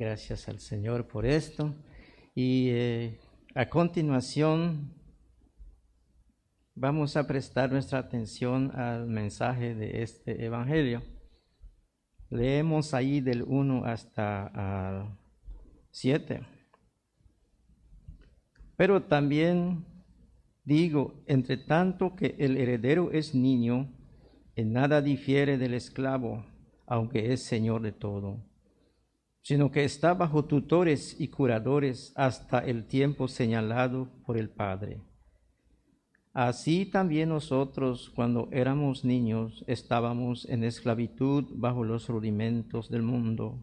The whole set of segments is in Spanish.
Gracias al Señor por esto. Y eh, a continuación vamos a prestar nuestra atención al mensaje de este Evangelio. Leemos ahí del 1 hasta 7. Pero también digo, entre tanto que el heredero es niño, en nada difiere del esclavo, aunque es señor de todo, sino que está bajo tutores y curadores hasta el tiempo señalado por el Padre. Así también nosotros, cuando éramos niños, estábamos en esclavitud bajo los rudimentos del mundo.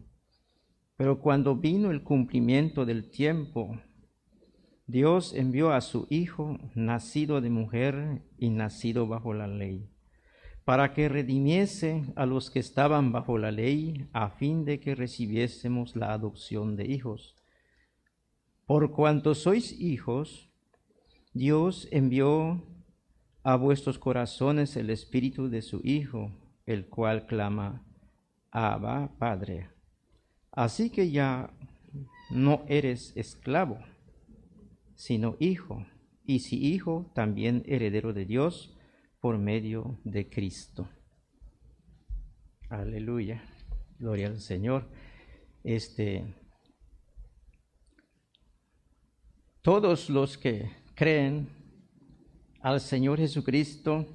Pero cuando vino el cumplimiento del tiempo, Dios envió a su Hijo, nacido de mujer y nacido bajo la ley, para que redimiese a los que estaban bajo la ley, a fin de que recibiésemos la adopción de hijos. Por cuanto sois hijos, Dios envió a vuestros corazones el espíritu de su Hijo, el cual clama, Abba, Padre. Así que ya no eres esclavo, sino hijo, y si hijo, también heredero de Dios por medio de Cristo. Aleluya. Gloria al Señor. Este todos los que creen al Señor Jesucristo,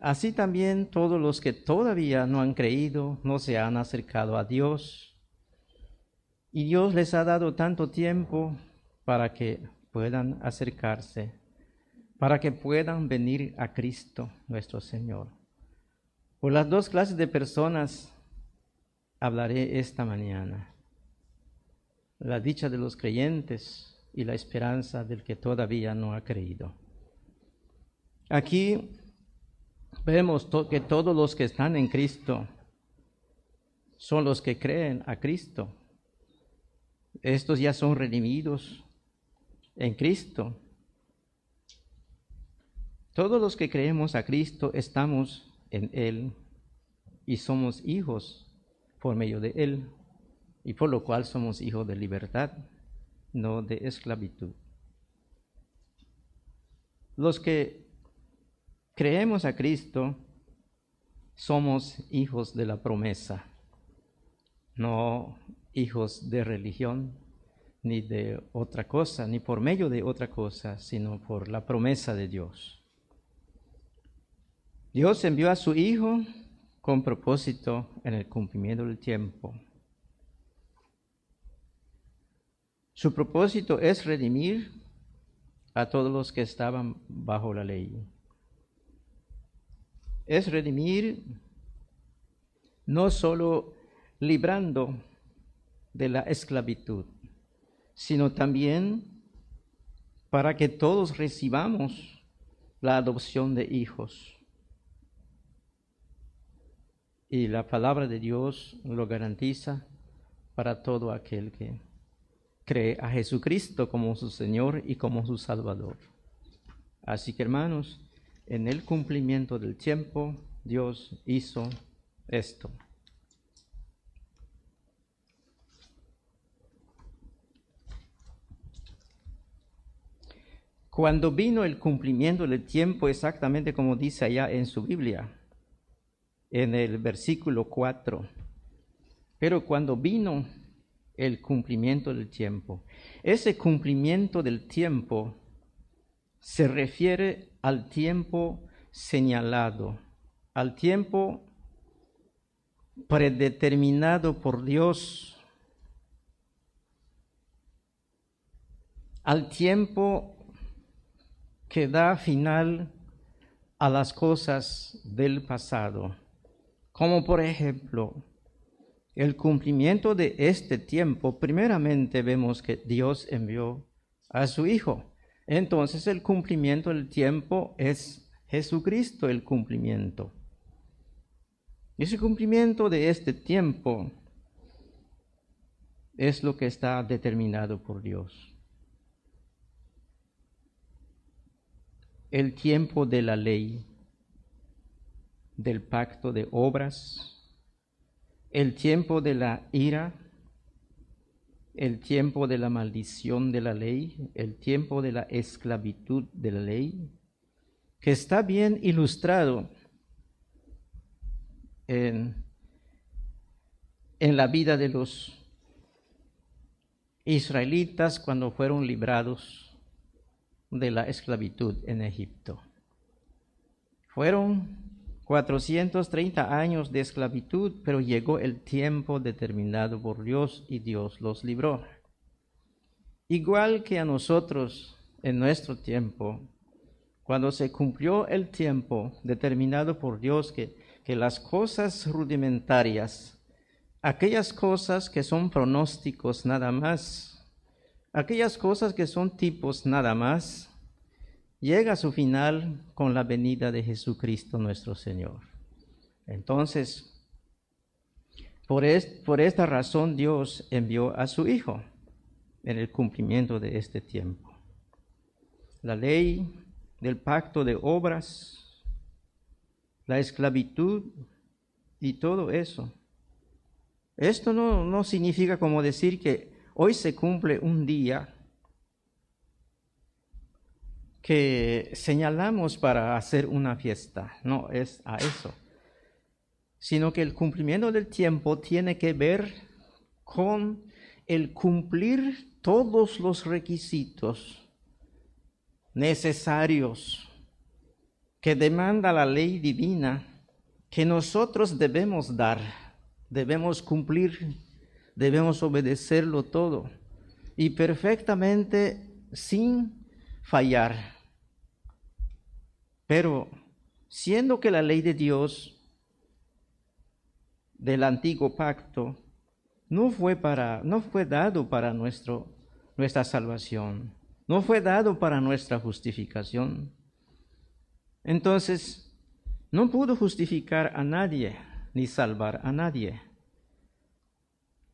así también todos los que todavía no han creído, no se han acercado a Dios. Y Dios les ha dado tanto tiempo para que puedan acercarse, para que puedan venir a Cristo nuestro Señor. Por las dos clases de personas hablaré esta mañana. La dicha de los creyentes y la esperanza del que todavía no ha creído. Aquí vemos que todos los que están en Cristo son los que creen a Cristo. Estos ya son redimidos en Cristo. Todos los que creemos a Cristo estamos en Él y somos hijos por medio de Él y por lo cual somos hijos de libertad, no de esclavitud. Los que creemos a Cristo, somos hijos de la promesa, no hijos de religión, ni de otra cosa, ni por medio de otra cosa, sino por la promesa de Dios. Dios envió a su Hijo con propósito en el cumplimiento del tiempo. Su propósito es redimir a todos los que estaban bajo la ley es redimir no solo librando de la esclavitud, sino también para que todos recibamos la adopción de hijos. Y la palabra de Dios lo garantiza para todo aquel que cree a Jesucristo como su Señor y como su Salvador. Así que hermanos, en el cumplimiento del tiempo, Dios hizo esto. Cuando vino el cumplimiento del tiempo, exactamente como dice allá en su Biblia, en el versículo 4, pero cuando vino el cumplimiento del tiempo, ese cumplimiento del tiempo se refiere al tiempo señalado, al tiempo predeterminado por Dios, al tiempo que da final a las cosas del pasado, como por ejemplo el cumplimiento de este tiempo, primeramente vemos que Dios envió a su Hijo. Entonces el cumplimiento del tiempo es Jesucristo el cumplimiento. Ese cumplimiento de este tiempo es lo que está determinado por Dios. El tiempo de la ley, del pacto de obras, el tiempo de la ira el tiempo de la maldición de la ley, el tiempo de la esclavitud de la ley, que está bien ilustrado en, la vida de los israelitas cuando fueron librados de la esclavitud en Egipto. Fueron 430 años de esclavitud, pero llegó el tiempo determinado por Dios y Dios los libró. Igual que a nosotros en nuestro tiempo, cuando se cumplió el tiempo determinado por Dios que, que las cosas rudimentarias, aquellas cosas que son pronósticos nada más, aquellas cosas que son tipos nada más, llega a su final con la venida de Jesucristo nuestro Señor. Entonces, por, esta razón Dios envió a su Hijo en el cumplimiento de este tiempo. La ley del pacto de obras, la esclavitud y todo eso. Esto no, no significa como decir que hoy se cumple un día que señalamos para hacer una fiesta, no es a eso, sino que el cumplimiento del tiempo tiene que ver con el cumplir todos los requisitos necesarios que demanda la ley divina que nosotros debemos dar, debemos cumplir, debemos obedecerlo todo y perfectamente sin fallar. Pero siendo que la ley de Dios del antiguo pacto no fue para no fue dado para nuestro nuestra salvación, no fue dado para nuestra justificación. Entonces, no pudo justificar a nadie ni salvar a nadie.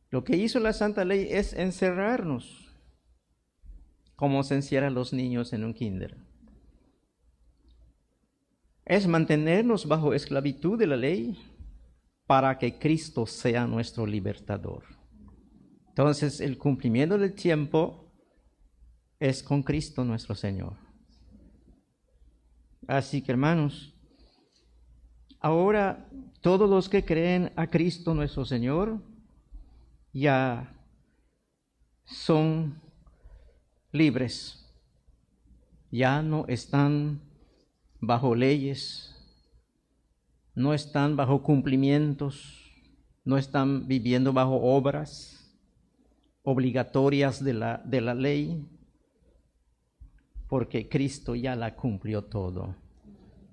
Lo que hizo la Santa Ley es encerrarnos, como se encierran los niños en un kinder es mantenernos bajo esclavitud de la ley para que Cristo sea nuestro libertador. Entonces el cumplimiento del tiempo es con Cristo nuestro Señor. Así que hermanos, ahora todos los que creen a Cristo nuestro Señor ya son libres, ya no están bajo leyes, no están bajo cumplimientos, no están viviendo bajo obras obligatorias de la, de la ley, porque Cristo ya la cumplió todo.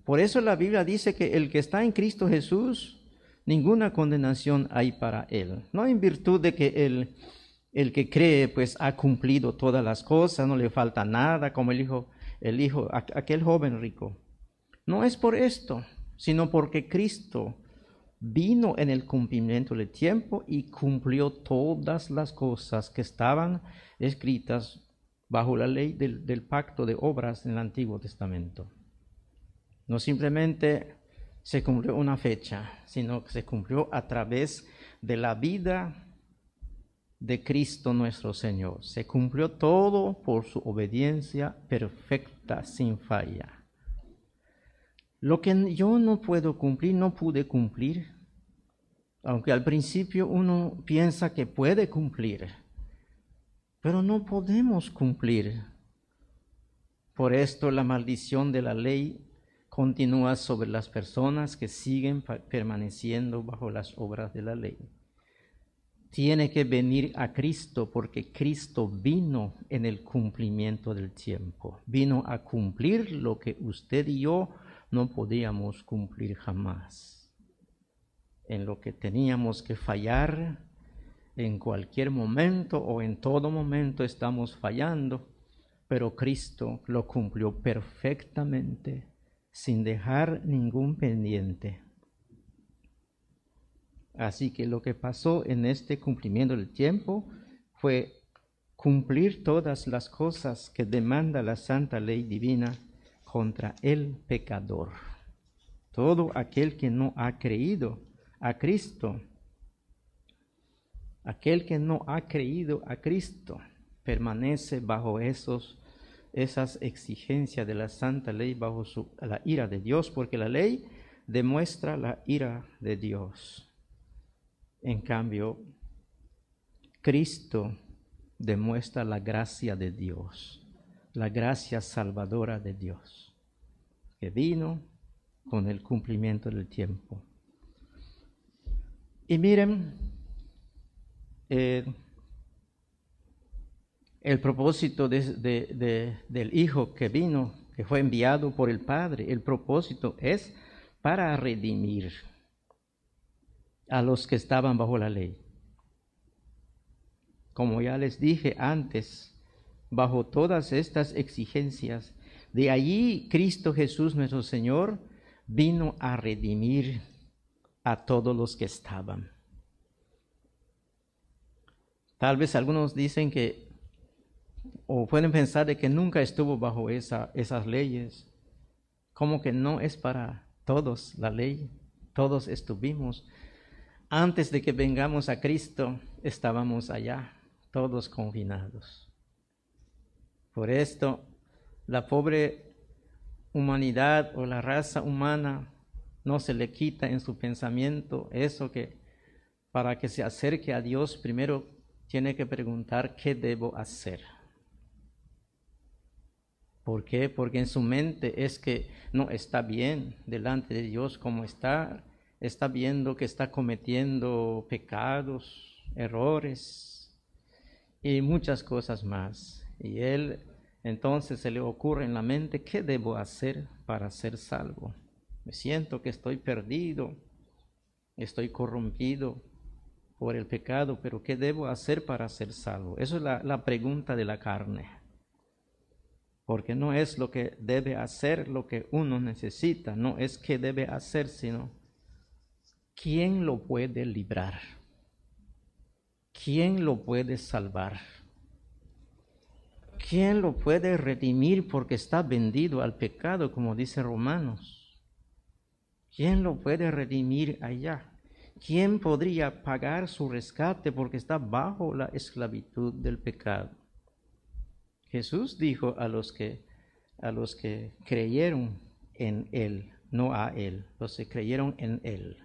Por eso la Biblia dice que el que está en Cristo Jesús, ninguna condenación hay para él. No en virtud de que el, el que cree pues ha cumplido todas las cosas, no le falta nada, como el hijo, el hijo, aquel joven rico no es por esto, sino porque Cristo vino en el cumplimiento del tiempo y cumplió todas las cosas que estaban escritas bajo la ley del, pacto de obras en el Antiguo Testamento. No simplemente se cumplió una fecha, sino que se cumplió a través de la vida de Cristo nuestro Señor. Se cumplió todo por su obediencia perfecta, sin falla. Lo que yo no puedo cumplir, no pude cumplir, aunque al principio uno piensa que puede cumplir, pero no podemos cumplir. Por esto la maldición de la ley continúa sobre las personas que siguen permaneciendo bajo las obras de la ley. Tiene que venir a Cristo porque Cristo vino en el cumplimiento del tiempo, vino a cumplir lo que usted y yo no podíamos cumplir jamás. En lo que teníamos que fallar, en cualquier momento o en todo momento estamos fallando, pero Cristo lo cumplió perfectamente sin dejar ningún pendiente. Así que lo que pasó en este cumplimiento del tiempo fue cumplir todas las cosas que demanda la santa ley divina contra el pecador. Todo aquel que no ha creído a Cristo Aquel que no ha creído a Cristo permanece bajo esos, esas exigencias de la santa ley, bajo la ira de Dios, porque la ley demuestra la ira de Dios. En cambio, Cristo demuestra la gracia de Dios, la gracia salvadora de Dios, que vino con el cumplimiento del tiempo. Y miren, eh, el propósito del Hijo que vino, que fue enviado por el Padre, el propósito es para redimir a los que estaban bajo la ley. Como ya les dije antes, bajo todas estas exigencias, de allí Cristo Jesús nuestro Señor vino a redimir a todos los que estaban. Tal vez algunos dicen que, o pueden pensar de que nunca estuvo bajo esa, esas leyes, como que no es para todos la ley, todos estuvimos. Antes de que vengamos a Cristo, estábamos allá, todos confinados. Por esto, la pobre humanidad o la raza humana no se le quita en su pensamiento eso que para que se acerque a Dios primero tiene que preguntar qué debo hacer. ¿Por qué? Porque en su mente es que no está bien delante de Dios como está, está viendo que está cometiendo pecados, errores y muchas cosas más. Y él entonces se le ocurre en la mente, ¿qué debo hacer para ser salvo? Me siento que estoy perdido, estoy corrompido por el pecado, pero ¿qué debo hacer para ser salvo? Eso es la, pregunta de la carne porque no es lo que debe hacer lo que uno necesita, no es que debe hacer, sino quién lo puede librar, quién lo puede salvar, quién lo puede redimir porque está vendido al pecado, como dice Romanos. ¿Quién lo puede redimir allá? ¿Quién podría pagar su rescate porque está bajo la esclavitud del pecado? Jesús dijo a los que, a los que creyeron en Él, no a Él, los que creyeron en Él.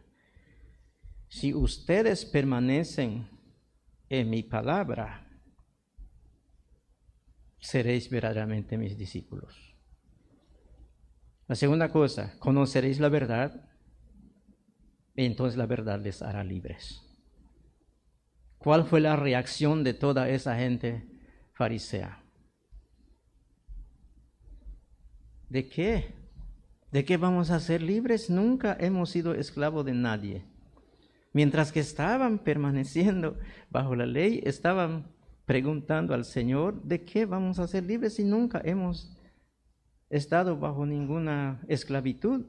Si ustedes permanecen en mi palabra, seréis verdaderamente mis discípulos. La segunda cosa, conoceréis la verdad, y entonces la verdad les hará libres. ¿Cuál fue la reacción de toda esa gente farisea? ¿De qué? ¿De qué vamos a ser libres? Nunca hemos sido esclavos de nadie. Mientras que estaban permaneciendo bajo la ley, estaban preguntando al Señor, ¿de qué vamos a ser libres si nunca hemos estado bajo ninguna esclavitud?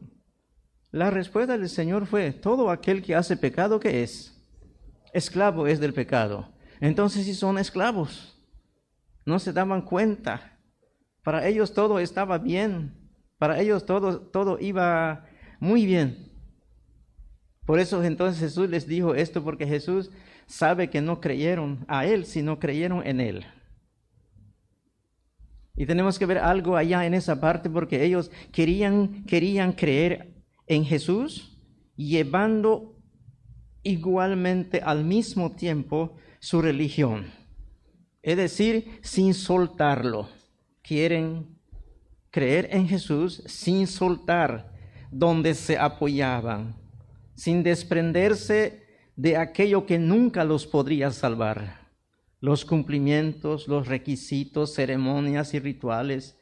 La respuesta del Señor fue, todo aquel que hace pecado, ¿qué es? Esclavo es del pecado. Entonces, si son esclavos, no se daban cuenta para ellos todo estaba bien. Para ellos todo, todo iba muy bien. Por eso entonces Jesús les dijo esto, porque Jesús sabe que no creyeron a Él, sino creyeron en Él. Y tenemos que ver algo allá en esa parte, porque ellos querían, querían creer en Jesús, llevando igualmente al mismo tiempo su religión. Es decir, sin soltarlo quieren creer en Jesús sin soltar donde se apoyaban, sin desprenderse de aquello que nunca los podría salvar, los cumplimientos, los requisitos, ceremonias y rituales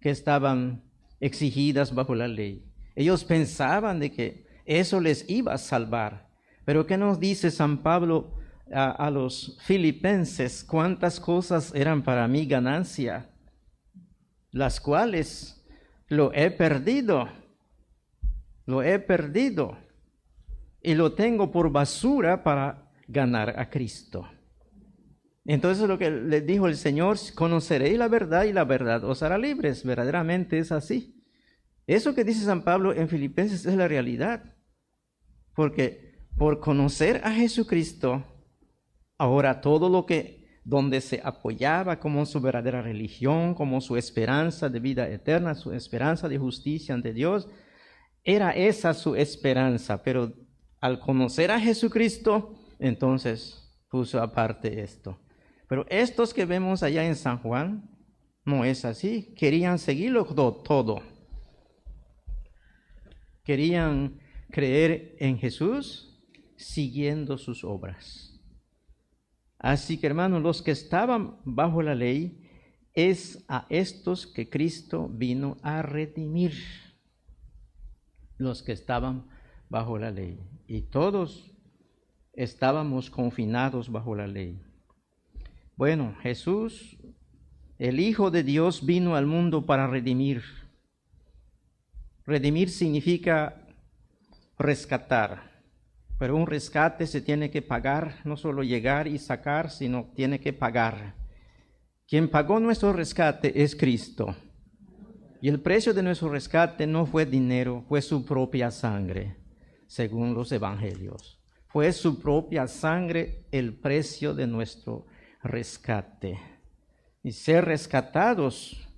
que estaban exigidas bajo la ley. Ellos pensaban de que eso les iba a salvar. Pero ¿qué nos dice San Pablo a, los filipenses? ¿Cuántas cosas eran para mí ganancia? las cuales lo he perdido, lo he perdido y lo tengo por basura para ganar a Cristo. Entonces lo que le dijo el Señor, conoceréis la verdad y la verdad os hará libres. Verdaderamente es así. Eso que dice San Pablo en Filipenses es la realidad. Porque por conocer a Jesucristo, Ahora todo lo que donde se apoyaba como su verdadera religión, como su esperanza de vida eterna, su esperanza de justicia ante Dios, era esa su esperanza, pero al conocer a Jesucristo, entonces puso aparte esto. Pero estos que vemos allá en San Juan, no es así. Querían seguirlo todo. Querían creer en Jesús siguiendo sus obras. Así que hermanos, los que estaban bajo la ley, es a estos que Cristo vino a redimir. Los que estaban bajo la ley. Y todos estábamos confinados bajo la ley. Bueno, Jesús, el Hijo de Dios, vino al mundo para redimir. Redimir significa rescatar. Pero un rescate se tiene que pagar, no solo llegar y sacar, sino tiene que pagar. Quien pagó nuestro rescate es Cristo. Y el precio de nuestro rescate no fue dinero, fue su propia sangre, según los evangelios. Fue su propia sangre el precio de nuestro rescate. Y ser rescatados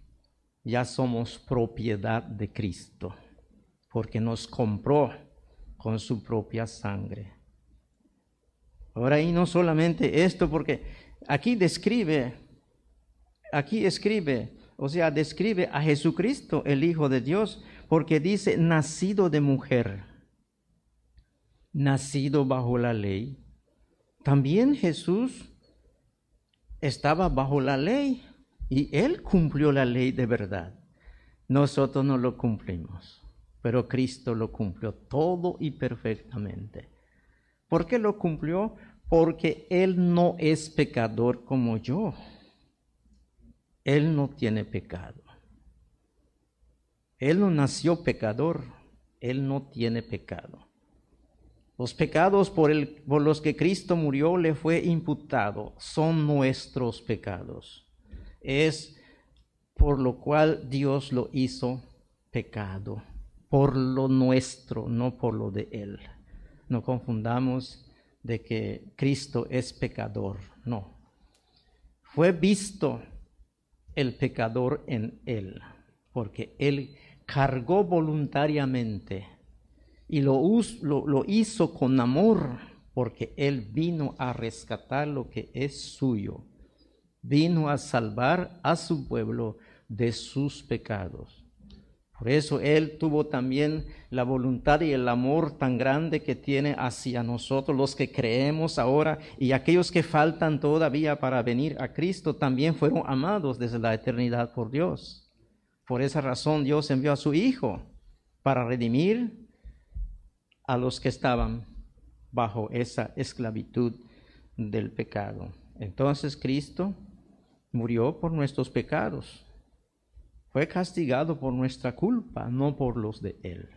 ya somos propiedad de Cristo, porque nos compró con su propia sangre. Ahora, y no solamente esto, porque aquí describe, aquí escribe, o sea, describe a Jesucristo, el Hijo de Dios, porque dice, nacido de mujer, nacido bajo la ley. También Jesús estaba bajo la ley y él cumplió la ley de verdad. Nosotros no lo cumplimos, pero Cristo lo cumplió todo y perfectamente. ¿Por qué lo cumplió? Porque Él no es pecador como yo. Él no tiene pecado. Él no nació pecador. Él no tiene pecado. Los pecados por, el, por, los que Cristo murió le fue imputado son nuestros pecados. Es por lo cual Dios lo hizo pecado, por lo nuestro, no por lo de Él. No confundamos de que Cristo es pecador, no. Fue visto el pecador en Él, porque Él cargó voluntariamente y lo, lo, hizo con amor porque Él vino a rescatar lo que es suyo, vino a salvar a su pueblo de sus pecados. Por eso Él tuvo también la voluntad y el amor tan grande que tiene hacia nosotros, los que creemos ahora y aquellos que faltan todavía para venir a Cristo, también fueron amados desde la eternidad por Dios. Por esa razón Dios envió a su Hijo para redimir a los que estaban bajo esa esclavitud del pecado. Entonces Cristo murió por nuestros pecados. Fue castigado por nuestra culpa, no por los de Él.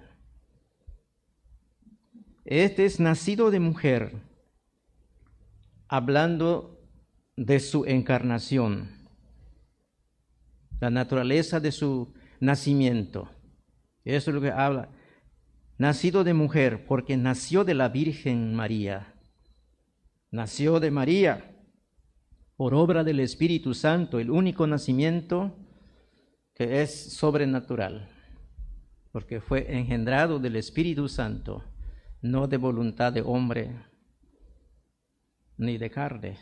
Este es nacido de mujer, hablando de su encarnación, la naturaleza de su nacimiento. Eso es lo que habla nacido de mujer, porque nació de la Virgen María. Nació de María por obra del Espíritu Santo, el único nacimiento que es sobrenatural, porque fue engendrado del Espíritu Santo, no de voluntad de hombre ni de carne,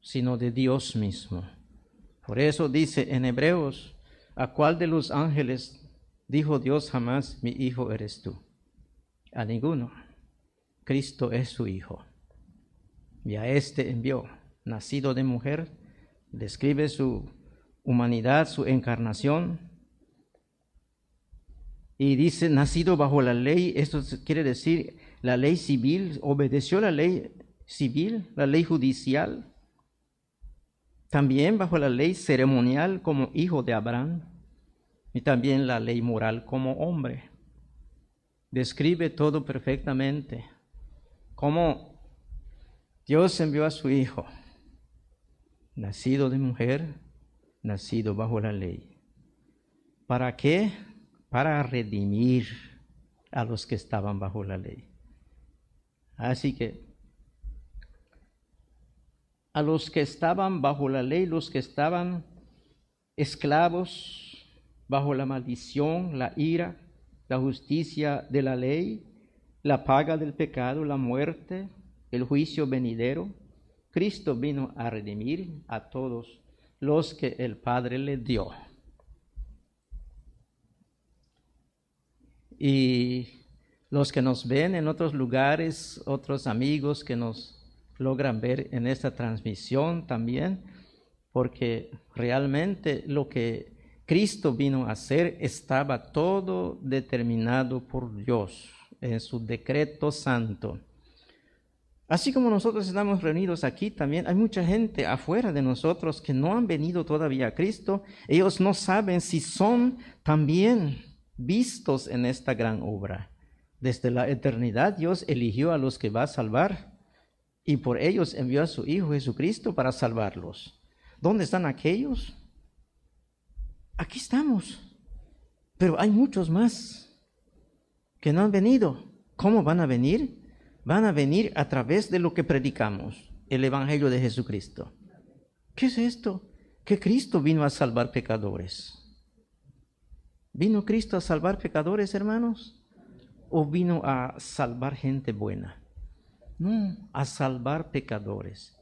sino de Dios mismo. Por eso dice en Hebreos, ¿a cuál de los ángeles Dijo Dios jamás, mi hijo eres tú. A ninguno. Cristo es su hijo. Y a este envió, nacido de mujer, describe su humanidad, su encarnación. Y dice, nacido bajo la ley, esto quiere decir la ley civil, obedeció la ley civil, la ley judicial, también bajo la ley ceremonial como hijo de Abraham y también la ley moral como hombre. Describe todo perfectamente. Cómo Dios envió a su Hijo, nacido de mujer, nacido bajo la ley. ¿Para qué? Para redimir a los que estaban bajo la ley. Así que a los que estaban bajo la ley, los que estaban esclavos bajo la maldición, la ira, la justicia de la ley, la paga del pecado, la muerte, el juicio venidero. Cristo vino a redimir a todos los que el Padre le dio. Y los que nos ven en otros lugares, otros amigos que nos logran ver en esta transmisión también, porque realmente lo que Cristo vino a hacer estaba todo determinado por Dios en su decreto santo. Así como nosotros estamos reunidos aquí, también hay mucha gente afuera de nosotros que no han venido todavía a Cristo. Ellos no saben si son también vistos en esta gran obra. Desde la eternidad Dios eligió a los que va a salvar y por ellos envió a su Hijo Jesucristo para salvarlos. ¿Dónde están aquellos? Aquí estamos. Pero hay muchos más que no han venido. ¿Cómo van a venir? Van a venir a través de lo que predicamos, el Evangelio de Jesucristo. ¿Qué es esto? Que Cristo vino a salvar pecadores. ¿Vino Cristo a salvar pecadores, hermanos? ¿O vino a salvar gente buena? No, a salvar pecadores.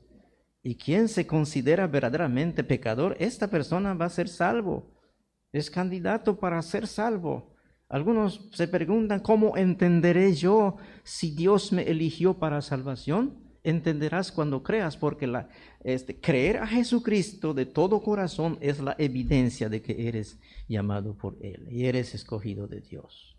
Y quien se considera verdaderamente pecador, esta persona va a ser salvo. Es candidato para ser salvo. Algunos se preguntan, ¿cómo entenderé yo si Dios me eligió para salvación? Entenderás cuando creas, porque este, creer a Jesucristo de todo corazón es la evidencia de que eres llamado por Él y eres escogido de Dios.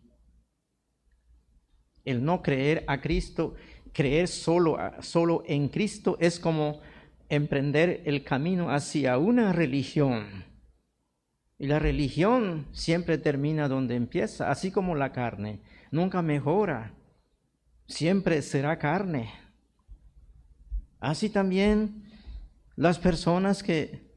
El no creer a Cristo, creer solo, solo en Cristo es como emprender el camino hacia una religión y la religión siempre termina donde empieza, así como la carne. Nunca mejora, siempre será carne. Así también las personas que,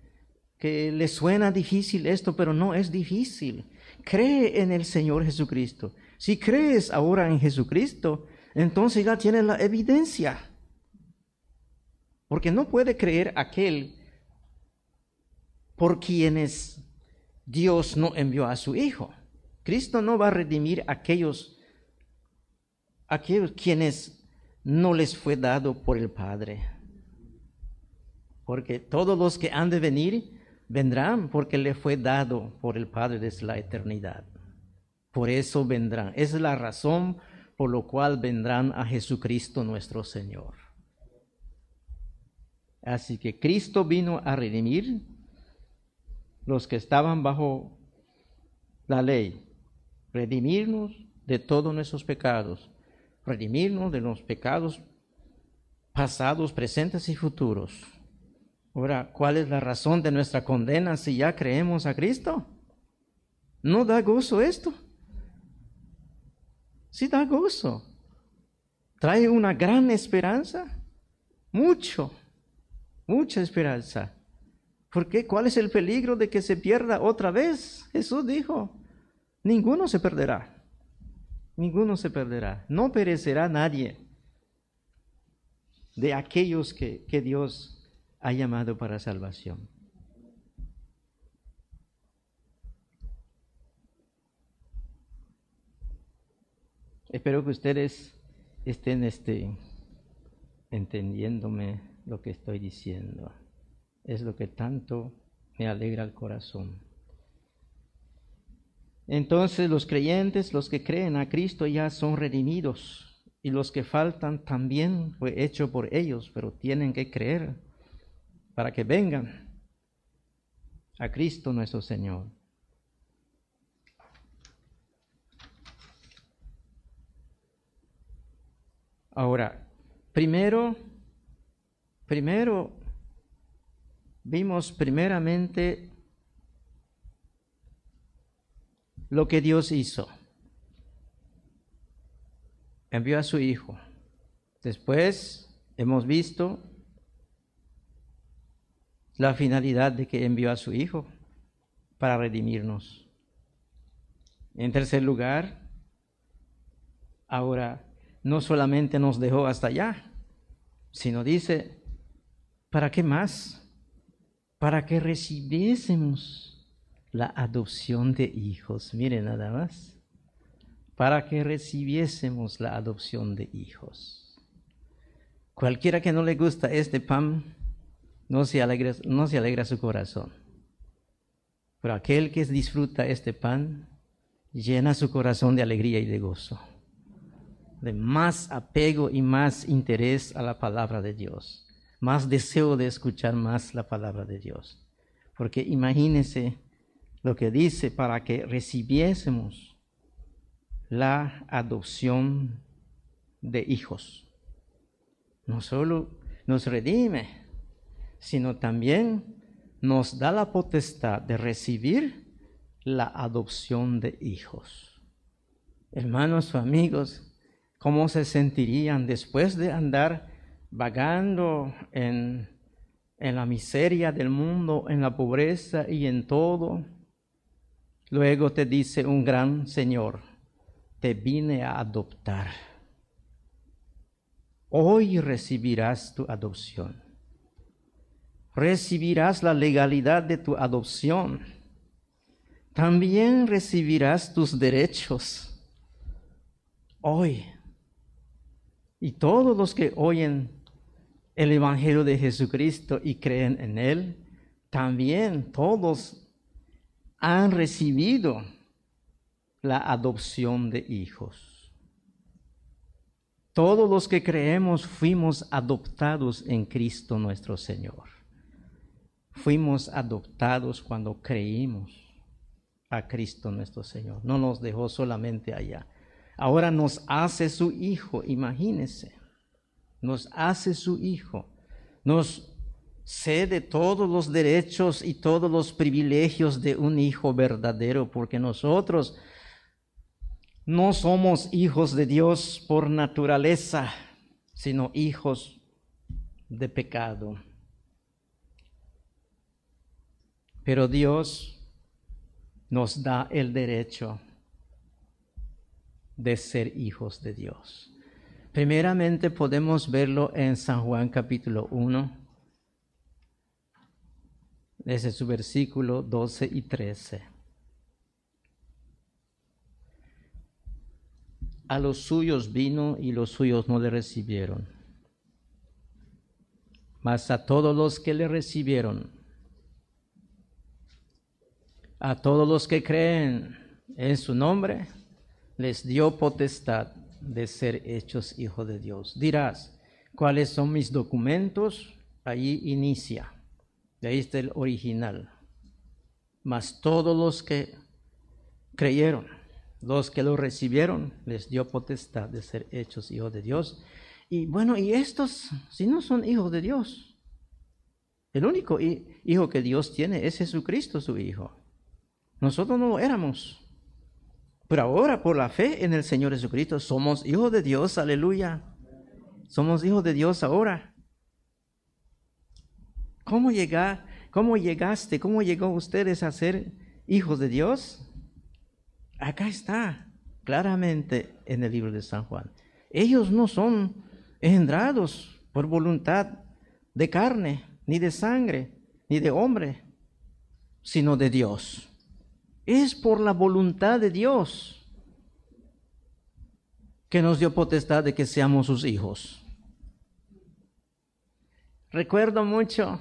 que les suena difícil esto, pero no es difícil. Cree en el Señor Jesucristo. Si crees ahora en Jesucristo, entonces ya tienes la evidencia. Porque no puede creer aquel por quienes Dios no envió a su Hijo. Cristo no va a redimir a aquellos, aquellos quienes no les fue dado por el Padre. Porque todos los que han de venir vendrán porque le fue dado por el Padre desde la eternidad. Por eso vendrán. Es la razón por lo cual vendrán a Jesucristo nuestro Señor. Así que Cristo vino a redimir los que estaban bajo la ley, redimirnos de todos nuestros pecados, redimirnos de los pecados pasados, presentes y futuros. Ahora, ¿cuál es la razón de nuestra condena si ya creemos a Cristo? ¿No da gozo esto? Sí da gozo. Trae una gran esperanza. Mucho, mucha esperanza. ¿Por qué? ¿Cuál es el peligro de que se pierda otra vez? Jesús dijo, ninguno se perderá. Ninguno se perderá. No perecerá nadie de aquellos que, Dios ha llamado para salvación. Espero que ustedes estén este, entendiéndome lo que estoy diciendo es lo que tanto me alegra el corazón. Entonces los creyentes, los que creen a Cristo ya son redimidos y los que faltan también fue hecho por ellos, pero tienen que creer para que vengan a Cristo nuestro Señor. Ahora, primero, primero vimos primeramente lo que Dios hizo. Envió a su Hijo. Después hemos visto la finalidad de que envió a su Hijo para redimirnos. En tercer lugar, ahora no solamente nos dejó hasta allá, sino dice, ¿Para qué más? Para que recibiésemos la adopción de hijos. Miren nada más. Para que recibiésemos la adopción de hijos. Cualquiera que no le gusta este pan, no se alegra, no se alegra su corazón. Pero aquel que disfruta este pan, llena su corazón de alegría y de gozo, de más apego y más interés a la palabra de Dios, más deseo de escuchar más la palabra de Dios. Porque imagínense lo que dice para que recibiésemos la adopción de hijos. No solo nos redime, sino también nos da la potestad de recibir la adopción de hijos. Hermanos o amigos, ¿cómo se sentirían después de andar vagando en, en la miseria del mundo, en la pobreza y en todo? Luego te dice un gran Señor, te vine a adoptar. Hoy recibirás tu adopción recibirás la legalidad de tu adopción. También recibirás tus derechos hoy. Y todos los que oyen el Evangelio de Jesucristo y creen en Él, también todos han recibido la adopción de hijos. Todos los que creemos fuimos adoptados en Cristo nuestro Señor. Fuimos adoptados cuando creímos a Cristo nuestro Señor. No nos dejó solamente allá. Ahora nos hace su hijo, imagínense. Nos hace su hijo. Nos cede todos los derechos y todos los privilegios de un hijo verdadero, porque nosotros no somos hijos de Dios por naturaleza, sino hijos de pecado. Pero Dios nos da el derecho de ser hijos de Dios. Primeramente podemos verlo en San Juan capítulo 1, desde su versículo 12 y 13. A los suyos vino y los suyos no le recibieron. Mas a todos los que le recibieron, a todos los que creen en su nombre, les dio potestad de ser hechos hijos de Dios. Dirás, ¿cuáles son mis documentos? Allí inicia. De ahí está el original. Mas todos los que creyeron, los que lo recibieron, les dio potestad de ser hechos hijos de Dios. Y bueno, y estos, si no son hijos de Dios, el único hijo que Dios tiene es Jesucristo, su Hijo. Nosotros no lo éramos. Pero ahora por la fe en el Señor Jesucristo somos hijos de Dios, aleluya. Somos hijos de Dios ahora. ¿Cómo, llega, ¿Cómo llegaste? ¿Cómo llegó ustedes a ser hijos de Dios? Acá está, claramente en el libro de San Juan. Ellos no son engendrados por voluntad de carne, ni de sangre, ni de hombre, sino de Dios es por la voluntad de Dios que nos dio potestad de que seamos sus hijos. Recuerdo mucho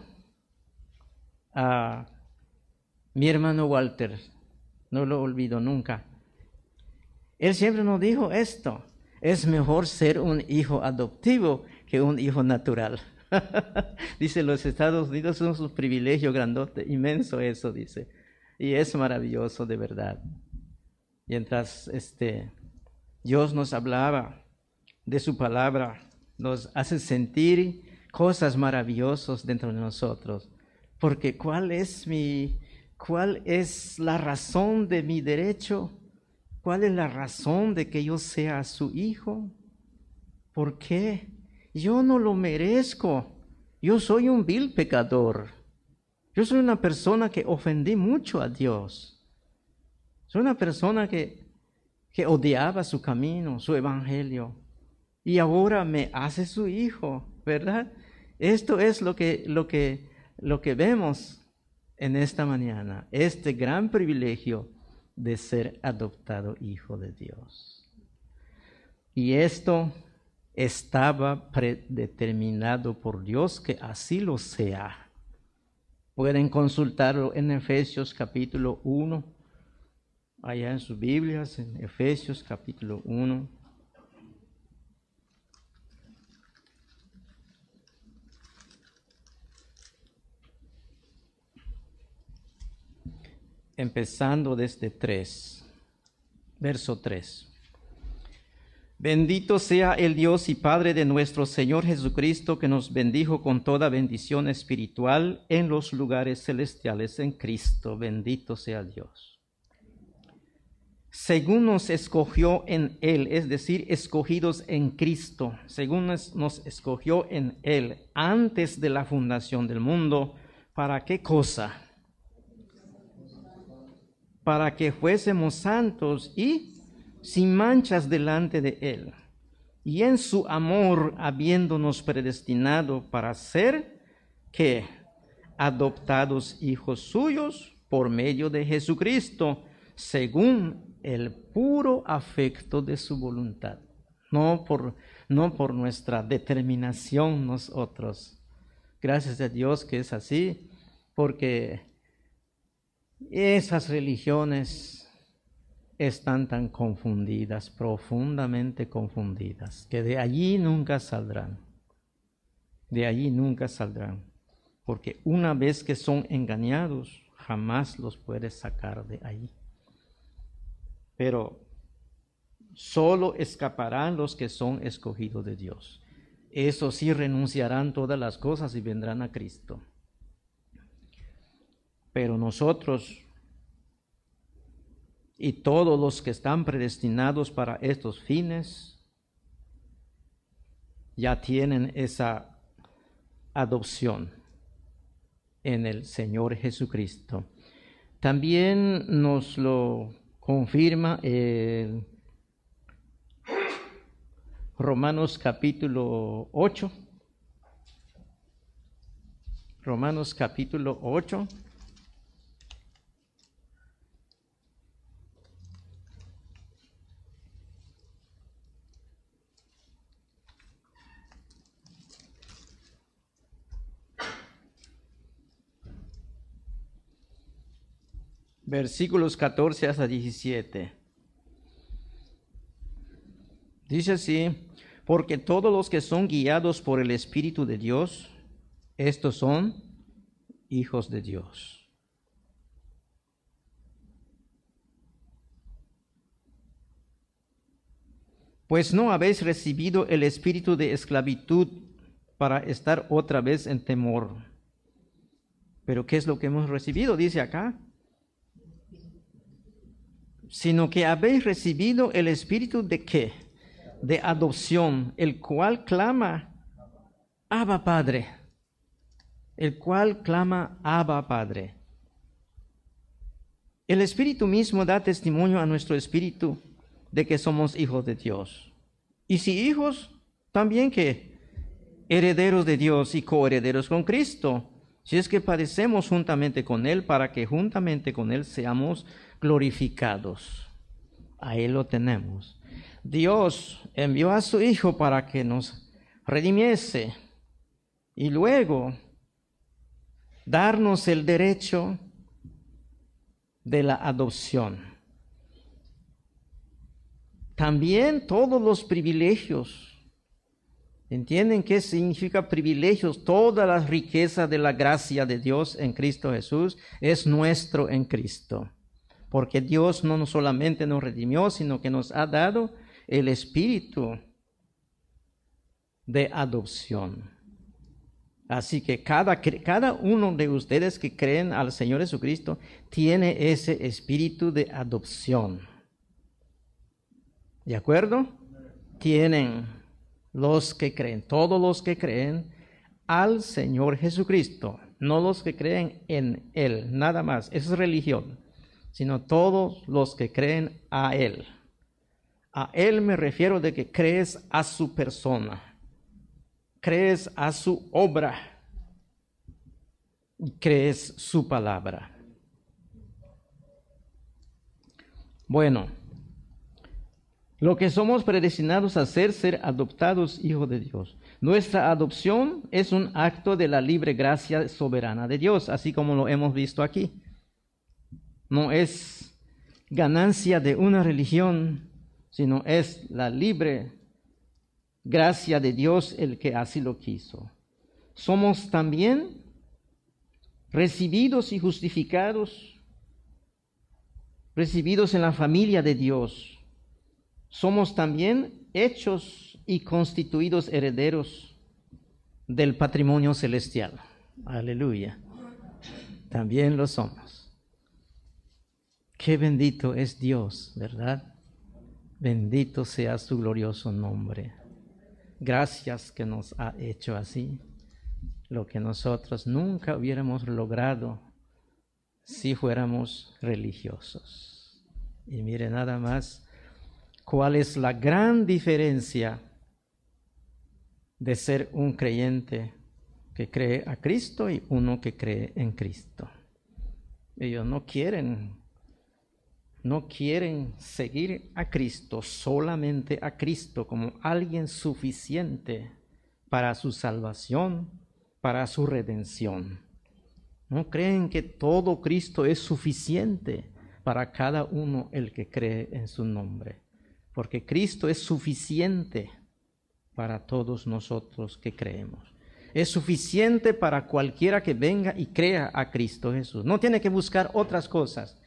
a mi hermano Walter, no lo olvido nunca. Él siempre nos dijo esto, es mejor ser un hijo adoptivo que un hijo natural. dice, los Estados Unidos son un privilegio grandote, inmenso eso, dice. Y es maravilloso de verdad. Mientras este, Dios nos hablaba de su palabra, nos hace sentir cosas maravillosas dentro de nosotros. Porque ¿cuál es mi, cuál es la razón de mi derecho? ¿Cuál es la razón de que yo sea su hijo? ¿Por qué? Yo no lo merezco. Yo soy un vil pecador. Yo soy una persona que ofendí mucho a Dios. Soy una persona que, que odiaba su camino, su evangelio. Y ahora me hace su hijo, ¿verdad? Esto es lo que, lo que, lo que vemos en esta mañana, este gran privilegio de ser adoptado hijo de Dios. Y esto estaba predeterminado por Dios que así lo sea. Pueden consultarlo en Efesios capítulo 1, allá en sus Biblias, en Efesios capítulo 1. Empezando desde 3, verso 3. Bendito sea el Dios y Padre de nuestro Señor Jesucristo, que nos bendijo con toda bendición espiritual en los lugares celestiales en Cristo. Bendito sea Dios. Según nos escogió en Él, es decir, escogidos en Cristo, según nos escogió en Él antes de la fundación del mundo, ¿para qué cosa? Para que fuésemos santos y sin manchas delante de Él, y en su amor habiéndonos predestinado para ser que adoptados hijos suyos por medio de Jesucristo, según el puro afecto de su voluntad, no por, no por nuestra determinación nosotros. Gracias a Dios que es así, porque esas religiones están tan confundidas, profundamente confundidas, que de allí nunca saldrán. De allí nunca saldrán. Porque una vez que son engañados, jamás los puedes sacar de allí. Pero solo escaparán los que son escogidos de Dios. Eso sí renunciarán todas las cosas y vendrán a Cristo. Pero nosotros y todos los que están predestinados para estos fines ya tienen esa adopción en el Señor Jesucristo. También nos lo confirma Romanos capítulo 8. Romanos capítulo 8. Versículos 14 hasta 17. Dice así, porque todos los que son guiados por el Espíritu de Dios, estos son hijos de Dios. Pues no habéis recibido el espíritu de esclavitud para estar otra vez en temor. Pero ¿qué es lo que hemos recibido? Dice acá, sino que habéis recibido el espíritu de qué? De adopción, el cual clama, Abba Padre, el cual clama, Abba Padre. El espíritu mismo da testimonio a nuestro espíritu de que somos hijos de Dios. Y si hijos, también que herederos de Dios y coherederos con Cristo, si es que padecemos juntamente con Él, para que juntamente con Él seamos glorificados. Ahí lo tenemos. Dios envió a su Hijo para que nos redimiese y luego darnos el derecho de la adopción. También todos los privilegios. ¿Entienden qué significa privilegios? Toda la riqueza de la gracia de Dios en Cristo Jesús es nuestro en Cristo porque Dios no solamente nos redimió, sino que nos ha dado el espíritu de adopción. Así que cada, cada uno de ustedes que creen al Señor Jesucristo tiene ese espíritu de adopción. ¿De acuerdo? Tienen los que creen, todos los que creen al Señor Jesucristo, no los que creen en Él, nada más. Eso es religión sino todos los que creen a Él. A Él me refiero de que crees a su persona, crees a su obra y crees su palabra. Bueno, lo que somos predestinados a ser, ser adoptados hijos de Dios. Nuestra adopción es un acto de la libre gracia soberana de Dios, así como lo hemos visto aquí. No es ganancia de una religión, sino es la libre gracia de Dios el que así lo quiso. Somos también recibidos y justificados, recibidos en la familia de Dios somos también hechos y constituidos herederos del patrimonio celestial. Aleluya. También lo somos. Qué bendito es Dios, ¿verdad? Bendito sea su glorioso nombre. Gracias que nos ha hecho así, lo que nosotros nunca hubiéramos logrado si fuéramos religiosos. Y mire nada más cuál es la gran diferencia de ser un creyente que cree a Cristo y uno que cree en Cristo. Ellos no quieren, no quieren seguir a Cristo, solamente a Cristo como alguien suficiente para su salvación, para su redención. No creen que todo Cristo es suficiente para cada uno el que cree en su nombre porque Cristo es suficiente para todos nosotros que creemos. Es suficiente para cualquiera que venga y crea a Cristo Jesús. No tiene que buscar otras cosas.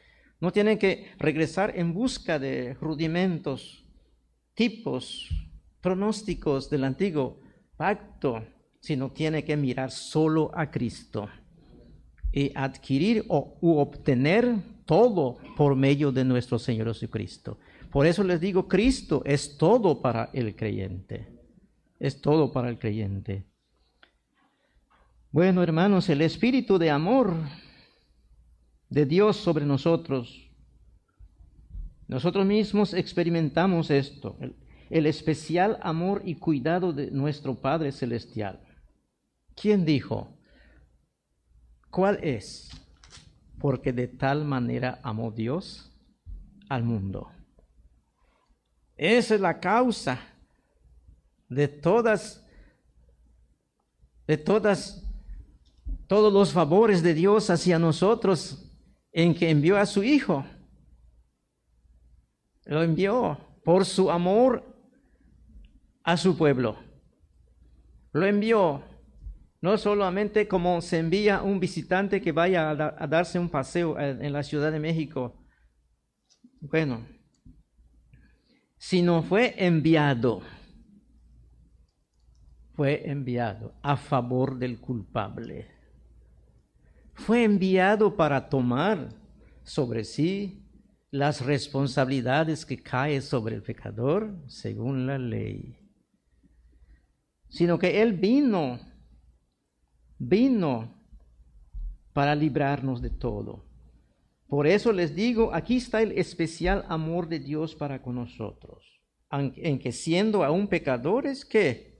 No tiene que regresar en busca de rudimentos, tipos, pronósticos del antiguo pacto, sino tiene que mirar solo a Cristo y adquirir o u obtener todo por medio de nuestro Señor Jesucristo. Por eso les digo, Cristo es todo para el creyente. Es todo para el creyente. Bueno, hermanos, el espíritu de amor de Dios sobre nosotros. Nosotros mismos experimentamos esto, el, especial amor y cuidado de nuestro Padre Celestial. ¿Quién dijo? ¿Cuál es? Porque de tal manera amó Dios al mundo esa es la causa de todas, de todas, todos los favores de Dios hacia nosotros en que envió a su Hijo. Lo envió por su amor a su pueblo. Lo envió no solamente como se envía un visitante que vaya a, darse un paseo en la Ciudad de México. Bueno, sino fue enviado. Fue enviado a favor del culpable. Fue enviado para tomar sobre sí las responsabilidades que caen sobre el pecador según la ley. Sino que Él vino, vino para librarnos de todo. Por eso les digo, aquí está el especial amor de Dios para con nosotros, en que siendo aún pecadores, ¿qué?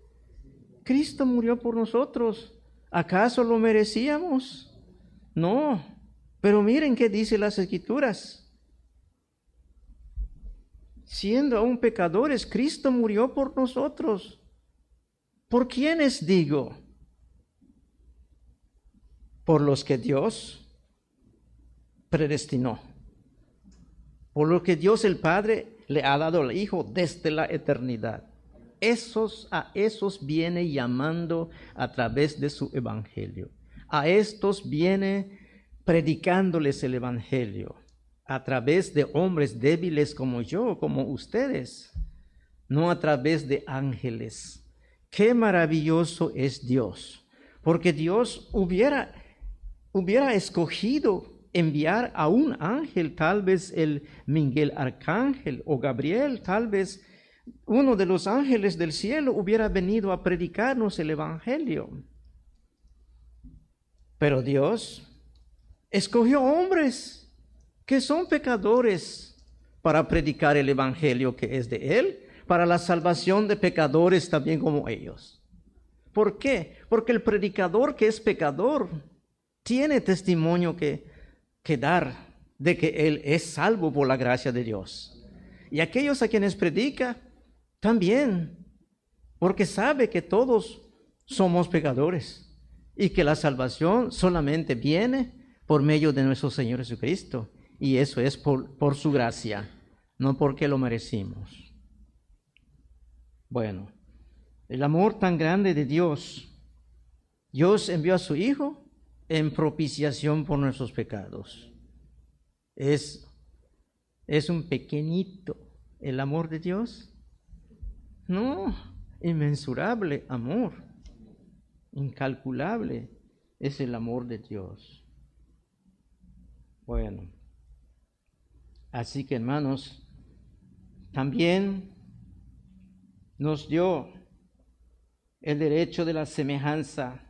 Cristo murió por nosotros. ¿Acaso lo merecíamos? No. Pero miren qué dice las escrituras. Siendo aún pecadores, Cristo murió por nosotros. ¿Por quiénes digo? Por los que Dios predestinó. Por lo que Dios el Padre le ha dado al Hijo desde la eternidad. Esos a esos viene llamando a través de su evangelio. A estos viene predicándoles el evangelio a través de hombres débiles como yo, como ustedes, no a través de ángeles. Qué maravilloso es Dios, porque Dios hubiera hubiera escogido enviar a un ángel, tal vez el Miguel Arcángel o Gabriel, tal vez uno de los ángeles del cielo hubiera venido a predicarnos el Evangelio. Pero Dios escogió hombres que son pecadores para predicar el Evangelio que es de Él, para la salvación de pecadores también como ellos. ¿Por qué? Porque el predicador que es pecador tiene testimonio que, que dar de que él es salvo por la gracia de Dios. Y aquellos a quienes predica también, porque sabe que todos somos pecadores y que la salvación solamente viene por medio de nuestro Señor Jesucristo. Y eso es por, por su gracia, no porque lo merecimos. Bueno, el amor tan grande de Dios. Dios envió a su Hijo en propiciación por nuestros pecados. Es, es un pequeñito el amor de Dios. No, inmensurable amor, incalculable es el amor de Dios. Bueno, así que hermanos, también nos dio el derecho de la semejanza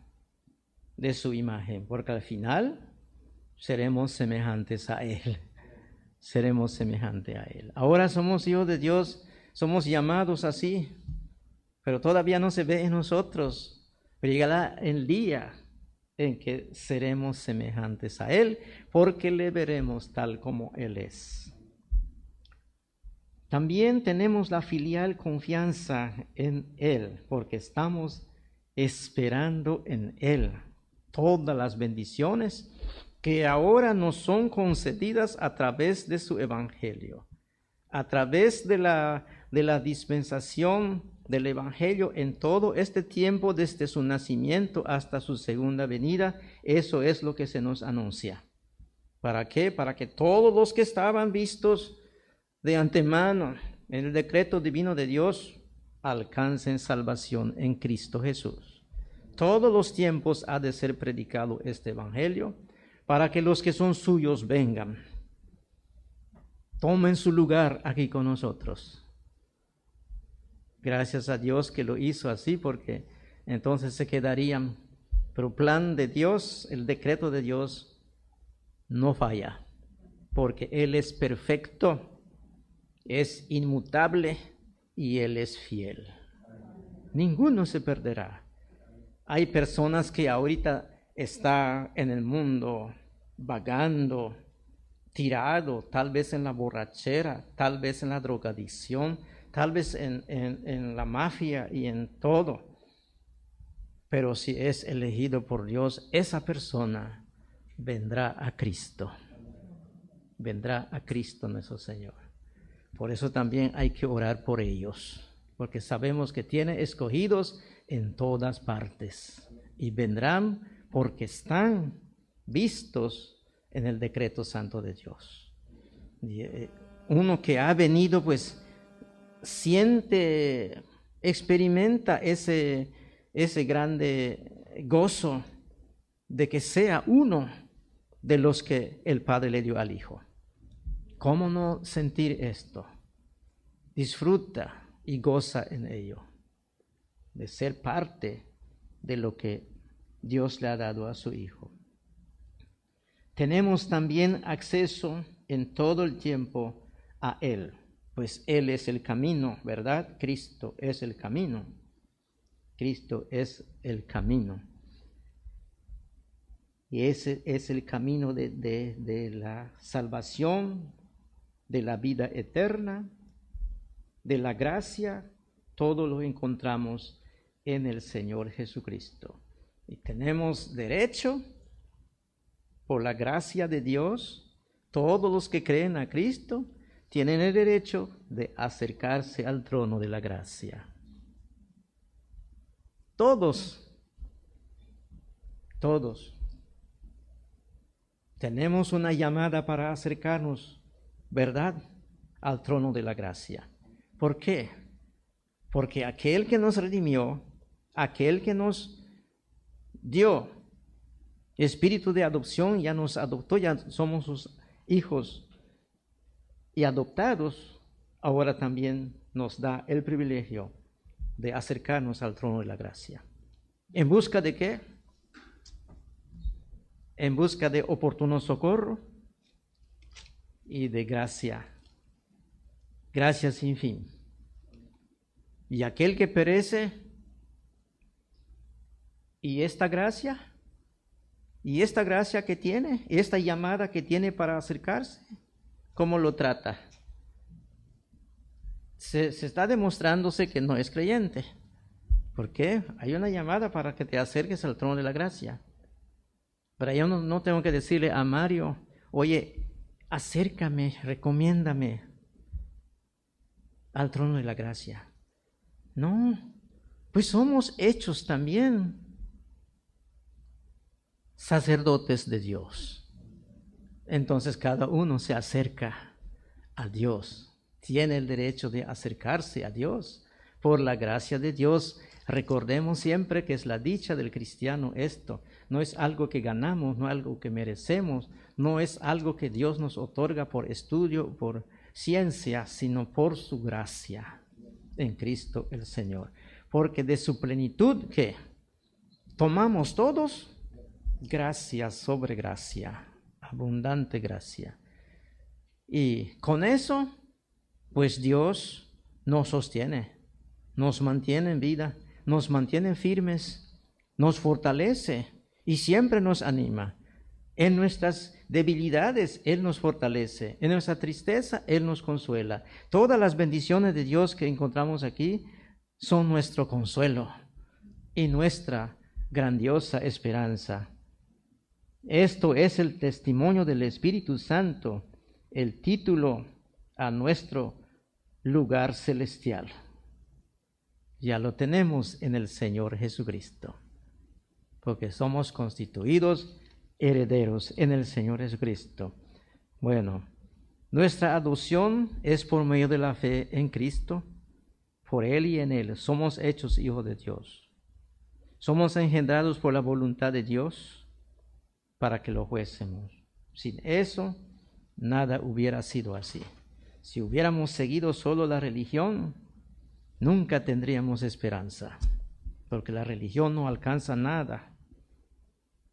de su imagen, porque al final seremos semejantes a Él. Seremos semejantes a Él. Ahora somos hijos de Dios, somos llamados así, pero todavía no se ve en nosotros. Pero el día en que seremos semejantes a Él, porque le veremos tal como Él es. También tenemos la filial confianza en Él, porque estamos esperando en Él todas las bendiciones que ahora nos son concedidas a través de su Evangelio, a través de la, de la dispensación del Evangelio en todo este tiempo, desde su nacimiento hasta su segunda venida. Eso es lo que se nos anuncia. ¿Para qué? Para que todos los que estaban vistos de antemano en el decreto divino de Dios alcancen salvación en Cristo Jesús. Todos los tiempos ha de ser predicado este Evangelio para que los que son suyos vengan, tomen su lugar aquí con nosotros. Gracias a Dios que lo hizo así porque entonces se quedarían. Pero plan de Dios, el decreto de Dios, no falla, porque Él es perfecto es inmutable y Él es fiel. Ninguno se perderá. Hay personas que ahorita están en el mundo vagando, tirado, tal vez en la borrachera, tal vez en la drogadicción, tal vez en, en la mafia y en todo. Pero si es elegido por Dios, esa persona vendrá a Cristo. Vendrá a Cristo nuestro Señor. Por eso también hay que orar por ellos, porque sabemos que tiene escogidos en todas partes y vendrán porque están vistos en el decreto santo de Dios. Eh, uno que ha venido, pues siente, experimenta ese, ese grande gozo de que sea uno de los que el Padre le dio al Hijo. ¿Cómo no sentir esto? Disfruta y goza en ello, de ser parte de lo que Dios le ha dado a su Hijo. Tenemos también acceso en todo el tiempo a Él, pues Él es el camino, ¿verdad? Cristo es el camino. Cristo es el camino. Y ese es el camino de, de la salvación, de la vida eterna, de la gracia, todo lo encontramos en el Señor Jesucristo. Y tenemos derecho, por la gracia de Dios, todos los que creen a Cristo tienen el derecho de acercarse al trono de la gracia. Todos, todos. Tenemos una llamada para acercarnos ¿verdad? Al trono de la gracia. ¿Por qué? Porque aquel que nos redimió, aquel que nos dio espíritu de adopción, ya nos adoptó, ya somos sus hijos y adoptados, ahora también nos da el privilegio de acercarnos al trono de la gracia. ¿En busca de qué? En busca de oportuno socorro, y de gracia. Gracia sin fin. Y aquel que perece ¿Y esta gracia? ¿Y esta gracia que tiene? ¿Esta llamada que tiene para acercarse? ¿Cómo lo trata? Se, está demostrándose que no es creyente. ¿Por qué? Hay una llamada para que te acerques al trono de la gracia. Pero yo no tengo que decirle a Mario, oye, acércame, recomiéndame al trono de la gracia. No, pues somos hechos también sacerdotes de Dios. Entonces cada uno se acerca a Dios, tiene el derecho de acercarse a Dios. Por la gracia de Dios, recordemos siempre que es la dicha del cristiano esto. No es algo que ganamos, no es algo que merecemos, no es algo que Dios nos otorga por estudio, por ciencia, sino por su gracia en Cristo el Señor. Porque de su plenitud, que tomamos todos gracia sobre gracia, abundante gracia. Y con eso, pues Dios nos sostiene, nos mantiene en vida, nos mantiene firmes, nos fortalece y siempre nos anima. En nuestras debilidades Él nos fortalece, en nuestra tristeza Él nos consuela. Todas las bendiciones de Dios que encontramos aquí son nuestro consuelo y nuestra grandiosa esperanza. Esto es el testimonio del Espíritu Santo, el título a nuestro lugar celestial. Ya lo tenemos en el Señor Jesucristo, porque somos constituidos herederos en el Señor Jesucristo. Bueno, nuestra adopción es por medio de la fe en Cristo, por Él y en Él. Somos hechos hijos de Dios. Somos engendrados por la voluntad de Dios para que lo fuésemos. Sin eso, nada hubiera sido así. Si hubiéramos seguido solo la religión, nunca tendríamos esperanza, porque la religión no alcanza nada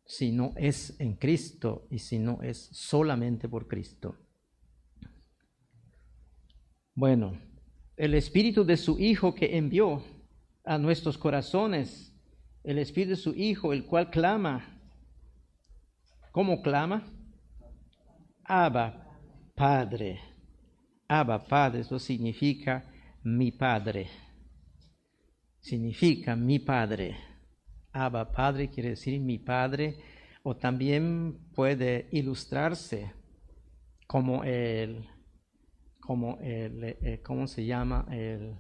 si no es en Cristo y si no es solamente por Cristo. Bueno, el Espíritu de su Hijo que envió a nuestros corazones, el Espíritu de su Hijo, el cual clama, ¿Cómo clama? Abba, Padre. Abba, Padre, eso significa mi Padre. Significa mi Padre. Abba, Padre quiere decir mi Padre, o también puede ilustrarse como el, como el, eh, ¿cómo se llama? El,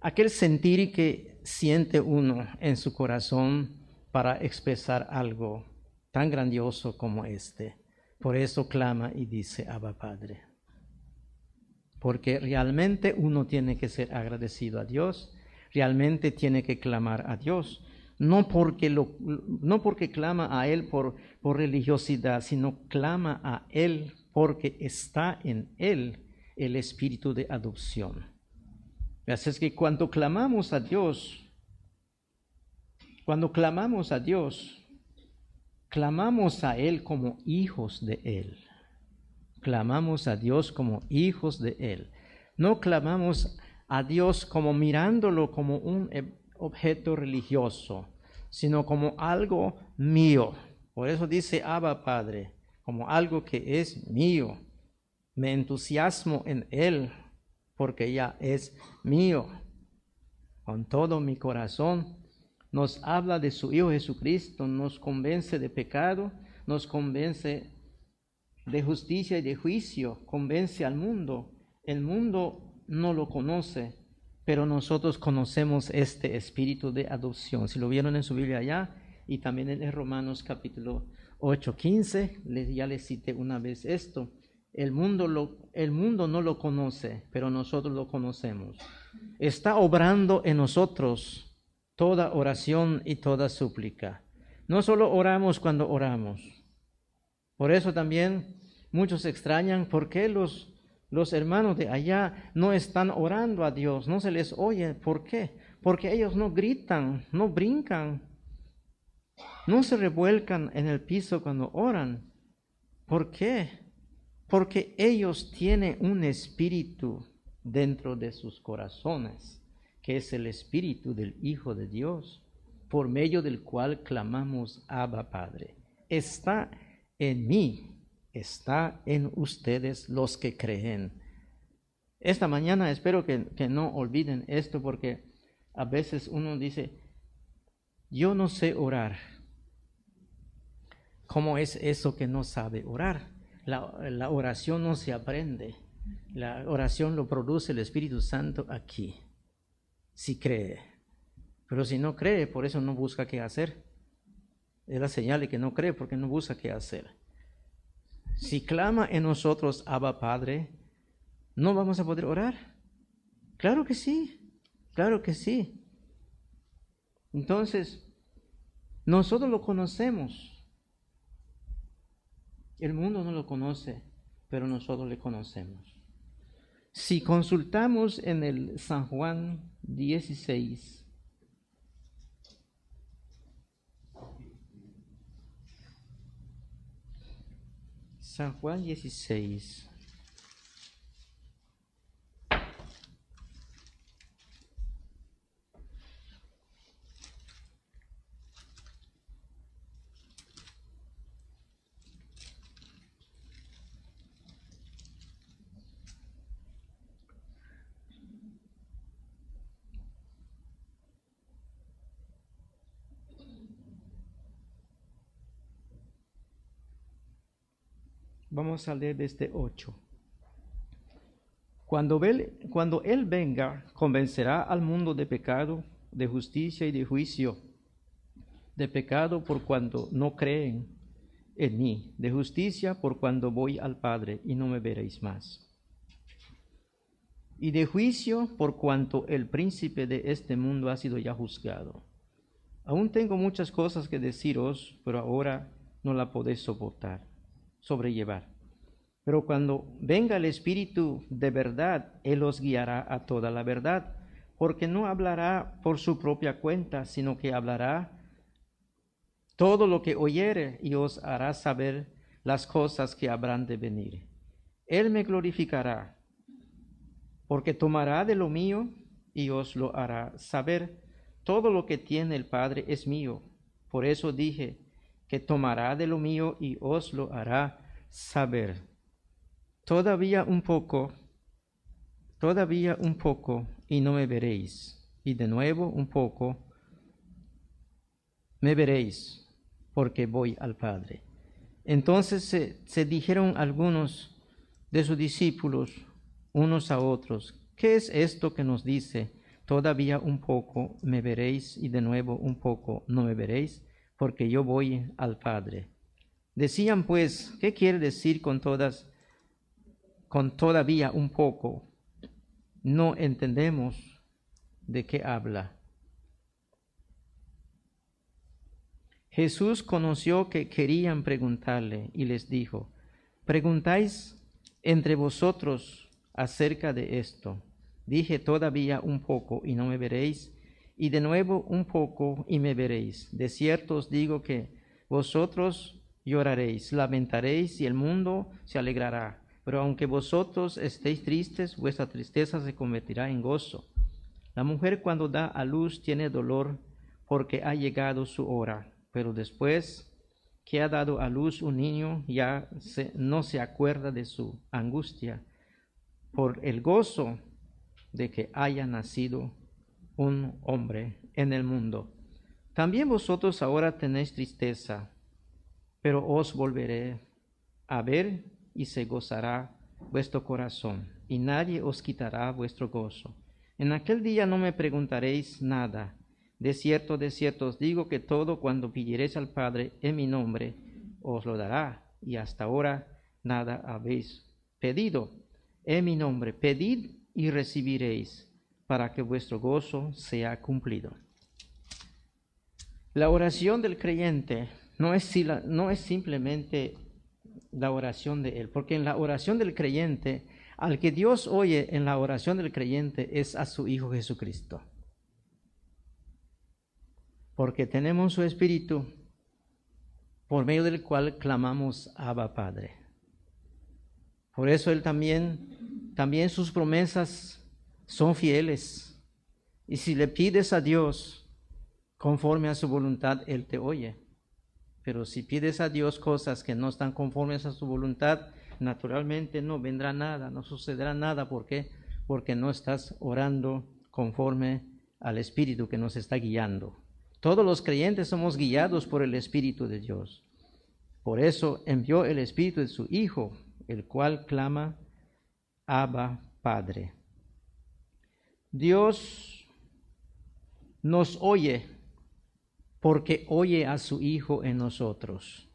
aquel sentir que siente uno en su corazón para expresar algo tan grandioso como este. Por eso clama y dice, Abba Padre. Porque realmente uno tiene que ser agradecido a Dios, realmente tiene que clamar a Dios. No porque, lo, no porque clama a Él por, por religiosidad, sino clama a Él porque está en Él el espíritu de adopción. Así es que cuando clamamos a Dios, cuando clamamos a Dios, clamamos a Él como hijos de Él. Clamamos a Dios como hijos de Él. No clamamos a Dios como mirándolo como un objeto religioso, sino como algo mío. Por eso dice Abba Padre, como algo que es mío. Me entusiasmo en Él porque ya es mío. Con todo mi corazón nos habla de su Hijo Jesucristo, nos convence de pecado, nos convence de justicia y de juicio, convence al mundo. El mundo no lo conoce, pero nosotros conocemos este espíritu de adopción. Si lo vieron en su Biblia allá y también en Romanos capítulo 8, 15, ya les cité una vez esto. El mundo, el mundo no lo conoce, pero nosotros lo conocemos. Está obrando en nosotros toda oración y toda súplica. No solo oramos cuando oramos. Por eso también muchos extrañan por qué los, los hermanos de allá no están orando a Dios, no se les oye. ¿Por qué? Porque ellos no gritan, no brincan, no se revuelcan en el piso cuando oran. ¿Por qué? Porque ellos tienen un espíritu dentro de sus corazones que es el Espíritu del Hijo de Dios, por medio del cual clamamos Abba Padre. Está en mí, está en ustedes los que creen. Esta mañana espero que, no olviden esto porque a veces uno dice, yo no sé orar. ¿Cómo es eso que no sabe orar? La, oración no se aprende. La oración lo produce el Espíritu Santo aquí, si cree. Pero si no cree, por eso no busca qué hacer. Es la señal de que no cree porque no busca qué hacer. Si clama en nosotros, Abba Padre, ¿no vamos a poder orar? Claro que sí, claro que sí. Entonces, nosotros lo conocemos. El mundo no lo conoce, pero nosotros le conocemos. Si consultamos en el San Juan 16, San Juan 16. Vamos a leer desde 8. Cuando él, cuando él venga, convencerá al mundo de pecado, de justicia y de juicio. De pecado por cuando no creen en mí, de justicia por cuando voy al Padre y no me veréis más. Y de juicio por cuanto el príncipe de este mundo ha sido ya juzgado. Aún tengo muchas cosas que deciros, pero ahora no la podéis soportar sobrellevar. Pero cuando venga el Espíritu de verdad, Él os guiará a toda la verdad, porque no hablará por su propia cuenta, sino que hablará todo lo que oyere y os hará saber las cosas que habrán de venir. Él me glorificará, porque tomará de lo mío y os lo hará saber. Todo lo que tiene el Padre es mío. Por eso dije, que tomará de lo mío y os lo hará saber. Todavía un poco, todavía un poco y no me veréis. Y de nuevo un poco me veréis, porque voy al Padre. Entonces se, dijeron algunos de sus discípulos unos a otros, ¿qué es esto que nos dice? Todavía un poco me veréis y de nuevo un poco no me veréis porque yo voy al Padre. Decían pues, ¿qué quiere decir con todas, con todavía un poco? No entendemos de qué habla. Jesús conoció que querían preguntarle y les dijo, preguntáis entre vosotros acerca de esto. Dije todavía un poco y no me veréis y de nuevo un poco y me veréis. De cierto os digo que vosotros lloraréis, lamentaréis y el mundo se alegrará. Pero aunque vosotros estéis tristes, vuestra tristeza se convertirá en gozo. La mujer cuando da a luz tiene dolor porque ha llegado su hora, pero después que ha dado a luz un niño ya no se acuerda de su angustia por el gozo de que haya nacido un hombre en el mundo. También vosotros ahora tenéis tristeza, pero os volveré a ver y se gozará vuestro corazón, y nadie os quitará vuestro gozo. En aquel día no me preguntaréis nada. De cierto, de cierto os digo que todo cuando pidiereis al Padre en mi nombre, os lo dará, y hasta ahora nada habéis pedido. En mi nombre, pedid y recibiréis para que vuestro gozo sea cumplido. La oración del creyente no es, no es simplemente la oración de él, porque en la oración del creyente, al que Dios oye en la oración del creyente es a su Hijo Jesucristo. Porque tenemos su Espíritu por medio del cual clamamos Abba Padre. Por eso Él también, también sus promesas son fieles Y si le pides a Dios conforme a su voluntad, Él te oye. Pero si pides a Dios cosas que no están conformes a su voluntad, naturalmente no vendrá nada, no sucederá nada. ¿Por qué? Porque no estás orando conforme al Espíritu que nos está guiando. Todos los creyentes somos guiados por el Espíritu de Dios. Por eso envió el Espíritu de su Hijo, el cual clama, Abba Padre. Dios nos oye porque oye a su Hijo en nosotros.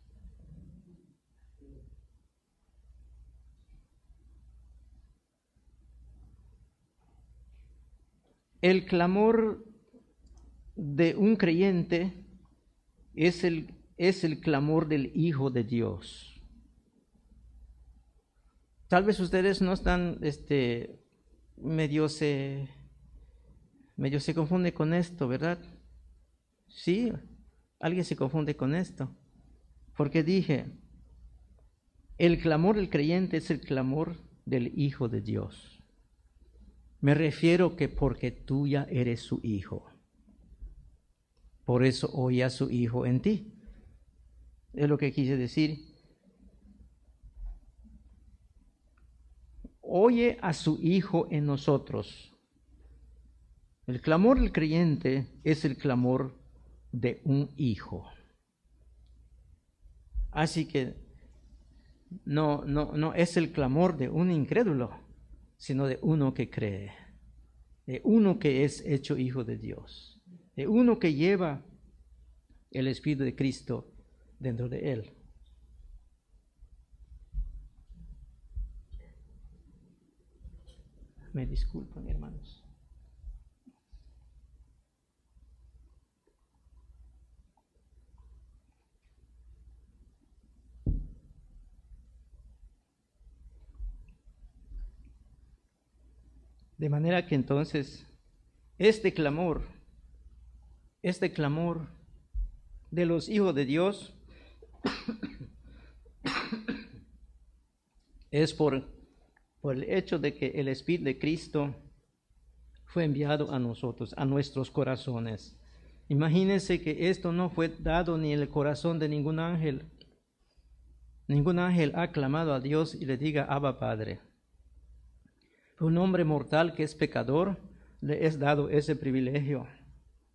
El clamor de un creyente es el, es el clamor del Hijo de Dios. Tal vez ustedes no están, este, medio se, medio se confunde con esto, ¿verdad? Sí, alguien se confunde con esto. Porque dije, el clamor del creyente es el clamor del Hijo de Dios. Me refiero que porque tú ya eres su hijo. Por eso oye a su hijo en ti. Es lo que quise decir. Oye a su hijo en nosotros. El clamor del creyente es el clamor de un hijo. Así que no, no, no es el clamor de un incrédulo, sino de uno que cree, de uno que es hecho hijo de Dios, de uno que lleva el Espíritu de Cristo dentro de él. Me disculpan, hermanos. De manera que entonces este clamor, este clamor de los hijos de Dios es por, por el hecho de que el Espíritu de Cristo fue enviado a nosotros, a nuestros corazones. Imagínense que esto no fue dado ni en el corazón de ningún ángel. Ningún ángel ha clamado a Dios y le diga, Abba Padre. Un hombre mortal que es pecador le es dado ese privilegio.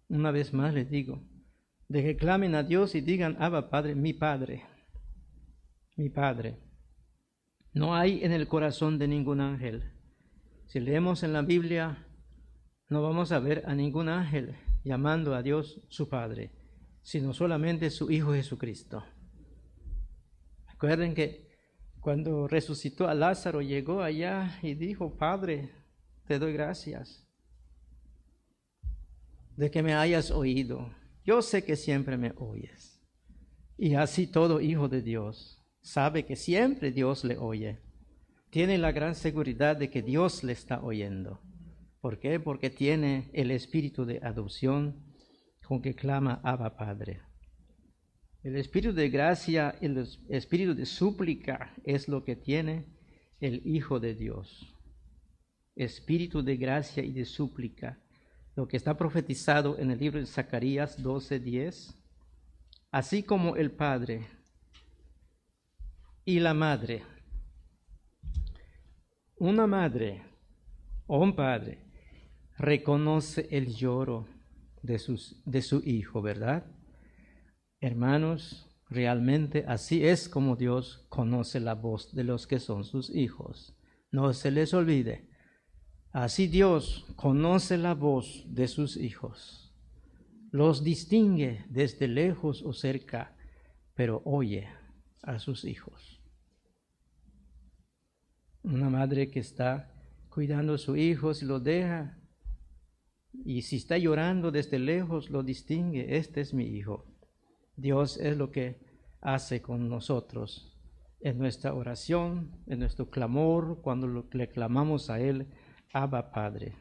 Una vez más les digo, de que clamen a Dios y digan, Abba Padre, mi Padre, mi Padre. No hay en el corazón de ningún ángel. Si leemos en la Biblia, no vamos a ver a ningún ángel llamando a Dios su Padre, sino solamente su Hijo Jesucristo. Recuerden que cuando resucitó a Lázaro, llegó allá y dijo, Padre, te doy gracias de que me hayas oído. Yo sé que siempre me oyes. Y así todo hijo de Dios sabe que siempre Dios le oye. Tiene la gran seguridad de que Dios le está oyendo. ¿Por qué? Porque tiene el espíritu de adopción con que clama Abba Padre. El espíritu de gracia el espíritu de súplica es lo que tiene el Hijo de Dios. Espíritu de gracia y de súplica. Lo que está profetizado en el libro de Zacarías 12:10. Así como el Padre y la Madre. Una madre o un padre reconoce el lloro de, sus, de su hijo, ¿verdad? Hermanos, realmente así es como Dios conoce la voz de los que son sus hijos. No se les olvide. Así Dios conoce la voz de sus hijos. Los distingue desde lejos o cerca, pero oye a sus hijos. Una madre que está cuidando a su hijo, si lo deja, y si está llorando desde lejos, lo distingue, este es mi hijo. Dios es lo que hace con nosotros en nuestra oración, en nuestro clamor, cuando le clamamos a Él, Abba Padre.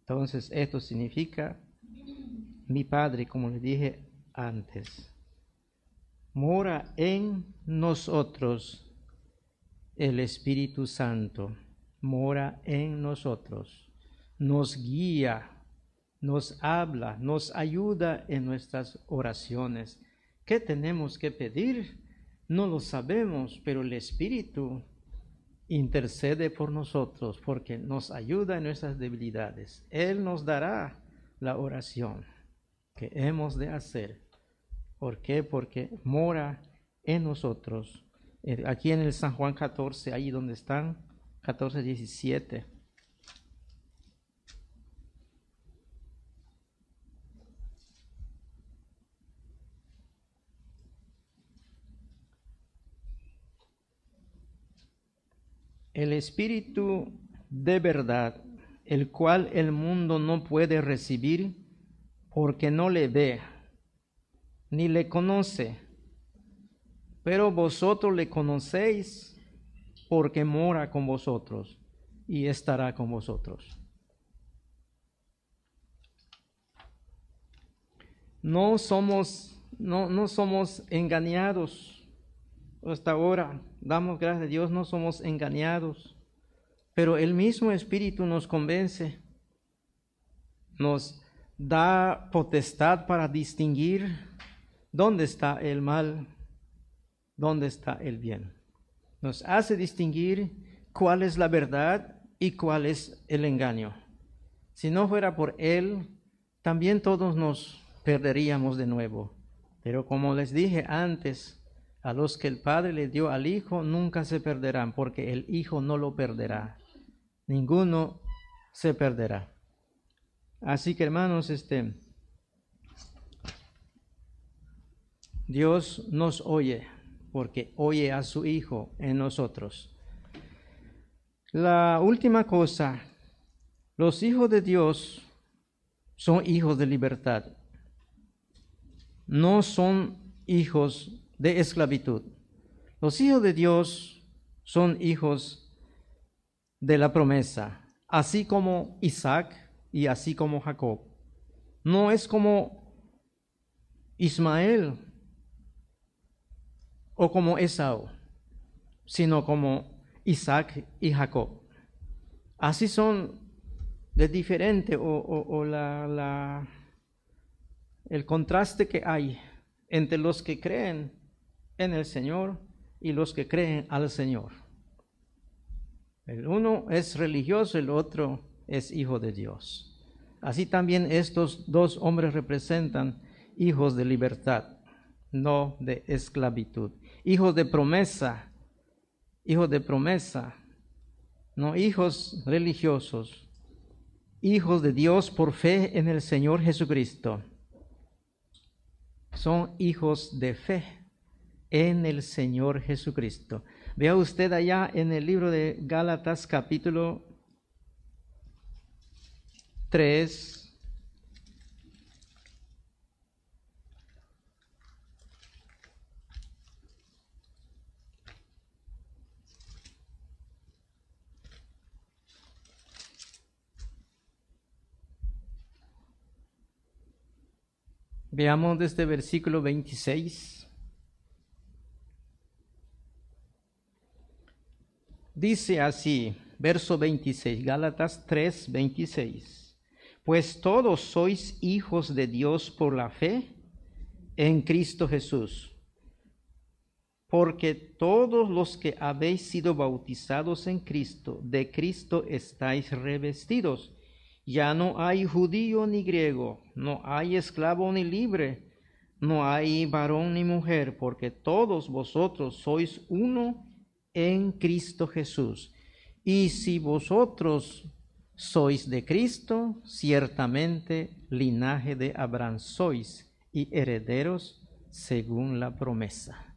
Entonces, esto significa mi Padre, como le dije antes, mora en nosotros el Espíritu Santo, mora en nosotros. nos guía, nos habla, nos ayuda en nuestras oraciones. ¿Qué tenemos que pedir? No lo sabemos, pero el Espíritu intercede por nosotros porque nos ayuda en nuestras debilidades. Él nos dará la oración que hemos de hacer. ¿Por qué? Porque mora en nosotros. Eh, aquí en el San Juan 14, ahí donde están, 14, 17. El Espíritu de verdad, el cual el mundo no puede recibir porque no le ve ni le conoce, pero vosotros le conocéis porque mora con vosotros y estará con vosotros. No somos, no, no somos engañados hasta ahora, damos gracias a Dios, no somos engañados, pero el mismo Espíritu nos convence, nos da potestad para distinguir dónde está el mal, dónde está el bien. Nos hace distinguir cuál es la verdad y cuál es el engaño. Si no fuera por Él, también todos nos perderíamos de nuevo. Pero como les dije antes, a los que el Padre le dio al Hijo nunca se perderán, porque el Hijo no lo perderá. Ninguno se perderá. Así que hermanos, este Dios nos oye, porque oye a su Hijo en nosotros. La última cosa, los hijos de Dios son hijos de libertad. No son hijos de esclavitud. Los hijos de Dios son hijos de la promesa, así como Isaac y así como Jacob. No es como Ismael o como Esau, sino como Isaac y Jacob. Así son de diferente o, la, el contraste que hay entre los que creen en el Señor y los que creen al Señor. El uno es religioso, el otro es hijo de Dios. Así también estos dos hombres representan hijos de libertad, no de esclavitud. Hijos de promesa, hijos de promesa, no hijos religiosos, hijos de Dios por fe en el Señor Jesucristo. Son hijos de fe en el Señor Jesucristo. Vea usted allá en el libro de Gálatas capítulo 3. Veamos desde versículo 26. Dice así, verso 26, Gálatas 3, 26. Pues todos sois hijos de Dios por la fe en Cristo Jesús. Porque todos los que habéis sido bautizados en Cristo, de Cristo estáis revestidos. Ya no hay judío ni griego, no hay esclavo ni libre, no hay varón ni mujer, porque todos vosotros sois uno en Cristo Jesús. Y si vosotros sois de Cristo, ciertamente linaje de Abraham sois y herederos según la promesa.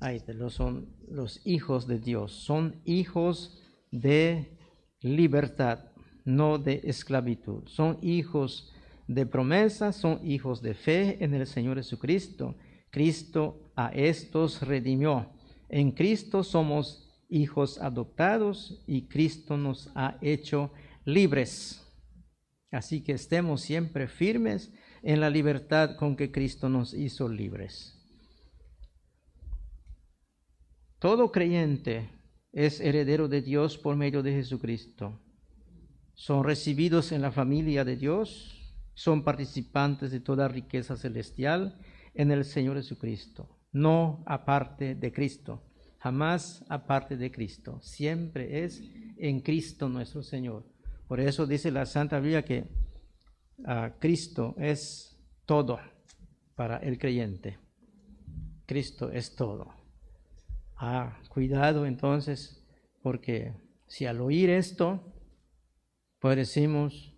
Ahí son los hijos de Dios, son hijos de libertad, no de esclavitud. Son hijos de promesa, son hijos de fe en el Señor Jesucristo. Cristo a estos redimió en Cristo somos hijos adoptados y Cristo nos ha hecho libres. Así que estemos siempre firmes en la libertad con que Cristo nos hizo libres. Todo creyente es heredero de Dios por medio de Jesucristo. son recibidos en la familia de Dios, son participantes de toda riqueza celestial en el Señor Jesucristo, no aparte de Cristo, jamás aparte de Cristo, siempre es en Cristo nuestro Señor. Por eso dice la Santa Biblia que ah, Cristo es todo para el creyente. Cristo es todo. Ah, cuidado entonces, porque si al oír esto, pues decimos,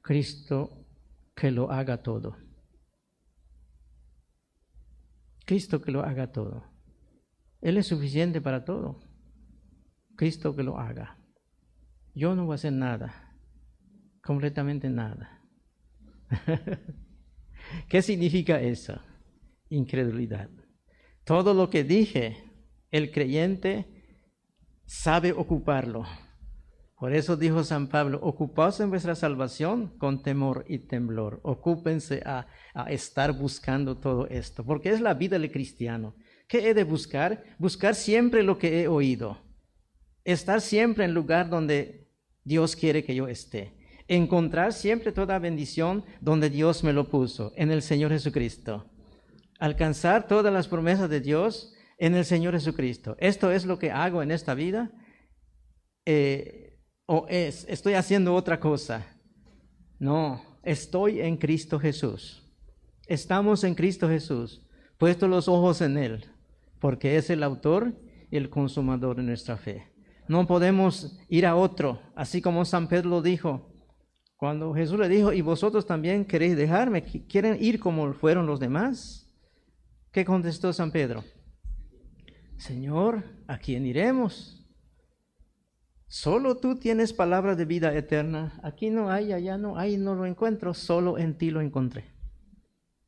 Cristo que lo haga todo. Cristo que lo haga todo. Él es suficiente para todo. Cristo que lo haga. Yo no voy a hacer nada, completamente nada. ¿Qué significa eso? Incredulidad. Todo lo que dije, el creyente sabe ocuparlo. Por eso dijo San Pablo, ocupaos en vuestra salvación con temor y temblor. Ocúpense a, estar buscando todo esto, porque es la vida del cristiano. ¿Qué he de buscar? Buscar siempre lo que he oído. Estar siempre en el lugar donde Dios quiere que yo esté. Encontrar siempre toda bendición donde Dios me lo puso, en el Señor Jesucristo alcanzar todas las promesas de Dios en el Señor Jesucristo. ¿Esto es lo que hago en esta vida? Eh, ¿O es, estoy haciendo otra cosa? No, estoy en Cristo Jesús. Estamos en Cristo Jesús, puesto los ojos en Él, porque es el autor y el consumador de nuestra fe. No podemos ir a otro, así como San Pedro lo dijo. Cuando Jesús le dijo, y vosotros también queréis dejarme, ¿quieren ir como fueron los demás? ¿Qué contestó San Pedro? Señor, ¿a quién iremos? Solo tú tienes palabra de vida eterna. Aquí no hay, allá no hay, no lo encuentro, solo en ti lo encontré.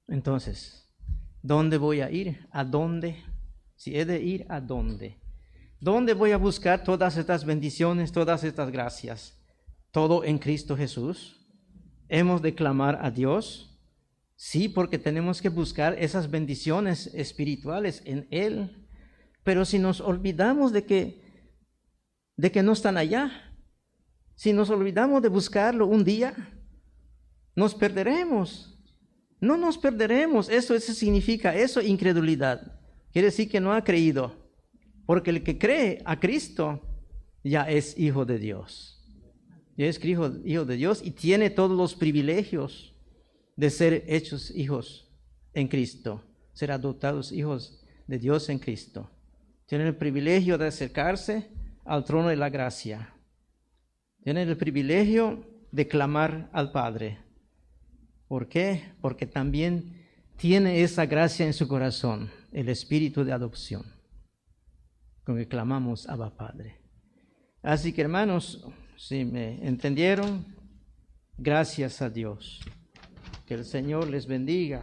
Entonces, ¿dónde voy a ir? ¿A dónde? Si he de ir, ¿a dónde? ¿Dónde voy a buscar todas estas bendiciones, todas estas gracias? Todo en Cristo Jesús. Hemos de clamar a Dios Sí, porque tenemos que buscar esas bendiciones espirituales en Él. Pero si nos olvidamos de que, de que no están allá, si nos olvidamos de buscarlo un día, nos perderemos. No nos perderemos. Eso, eso significa eso, incredulidad. Quiere decir que no ha creído. Porque el que cree a Cristo ya es hijo de Dios. Ya es hijo, hijo de Dios y tiene todos los privilegios de ser hechos hijos en Cristo, ser adoptados hijos de Dios en Cristo. Tienen el privilegio de acercarse al trono de la gracia. Tienen el privilegio de clamar al Padre. ¿Por qué? Porque también tiene esa gracia en su corazón, el espíritu de adopción, con que clamamos Abba Padre. Así que hermanos, si me entendieron, gracias a Dios. Que el Señor les bendiga.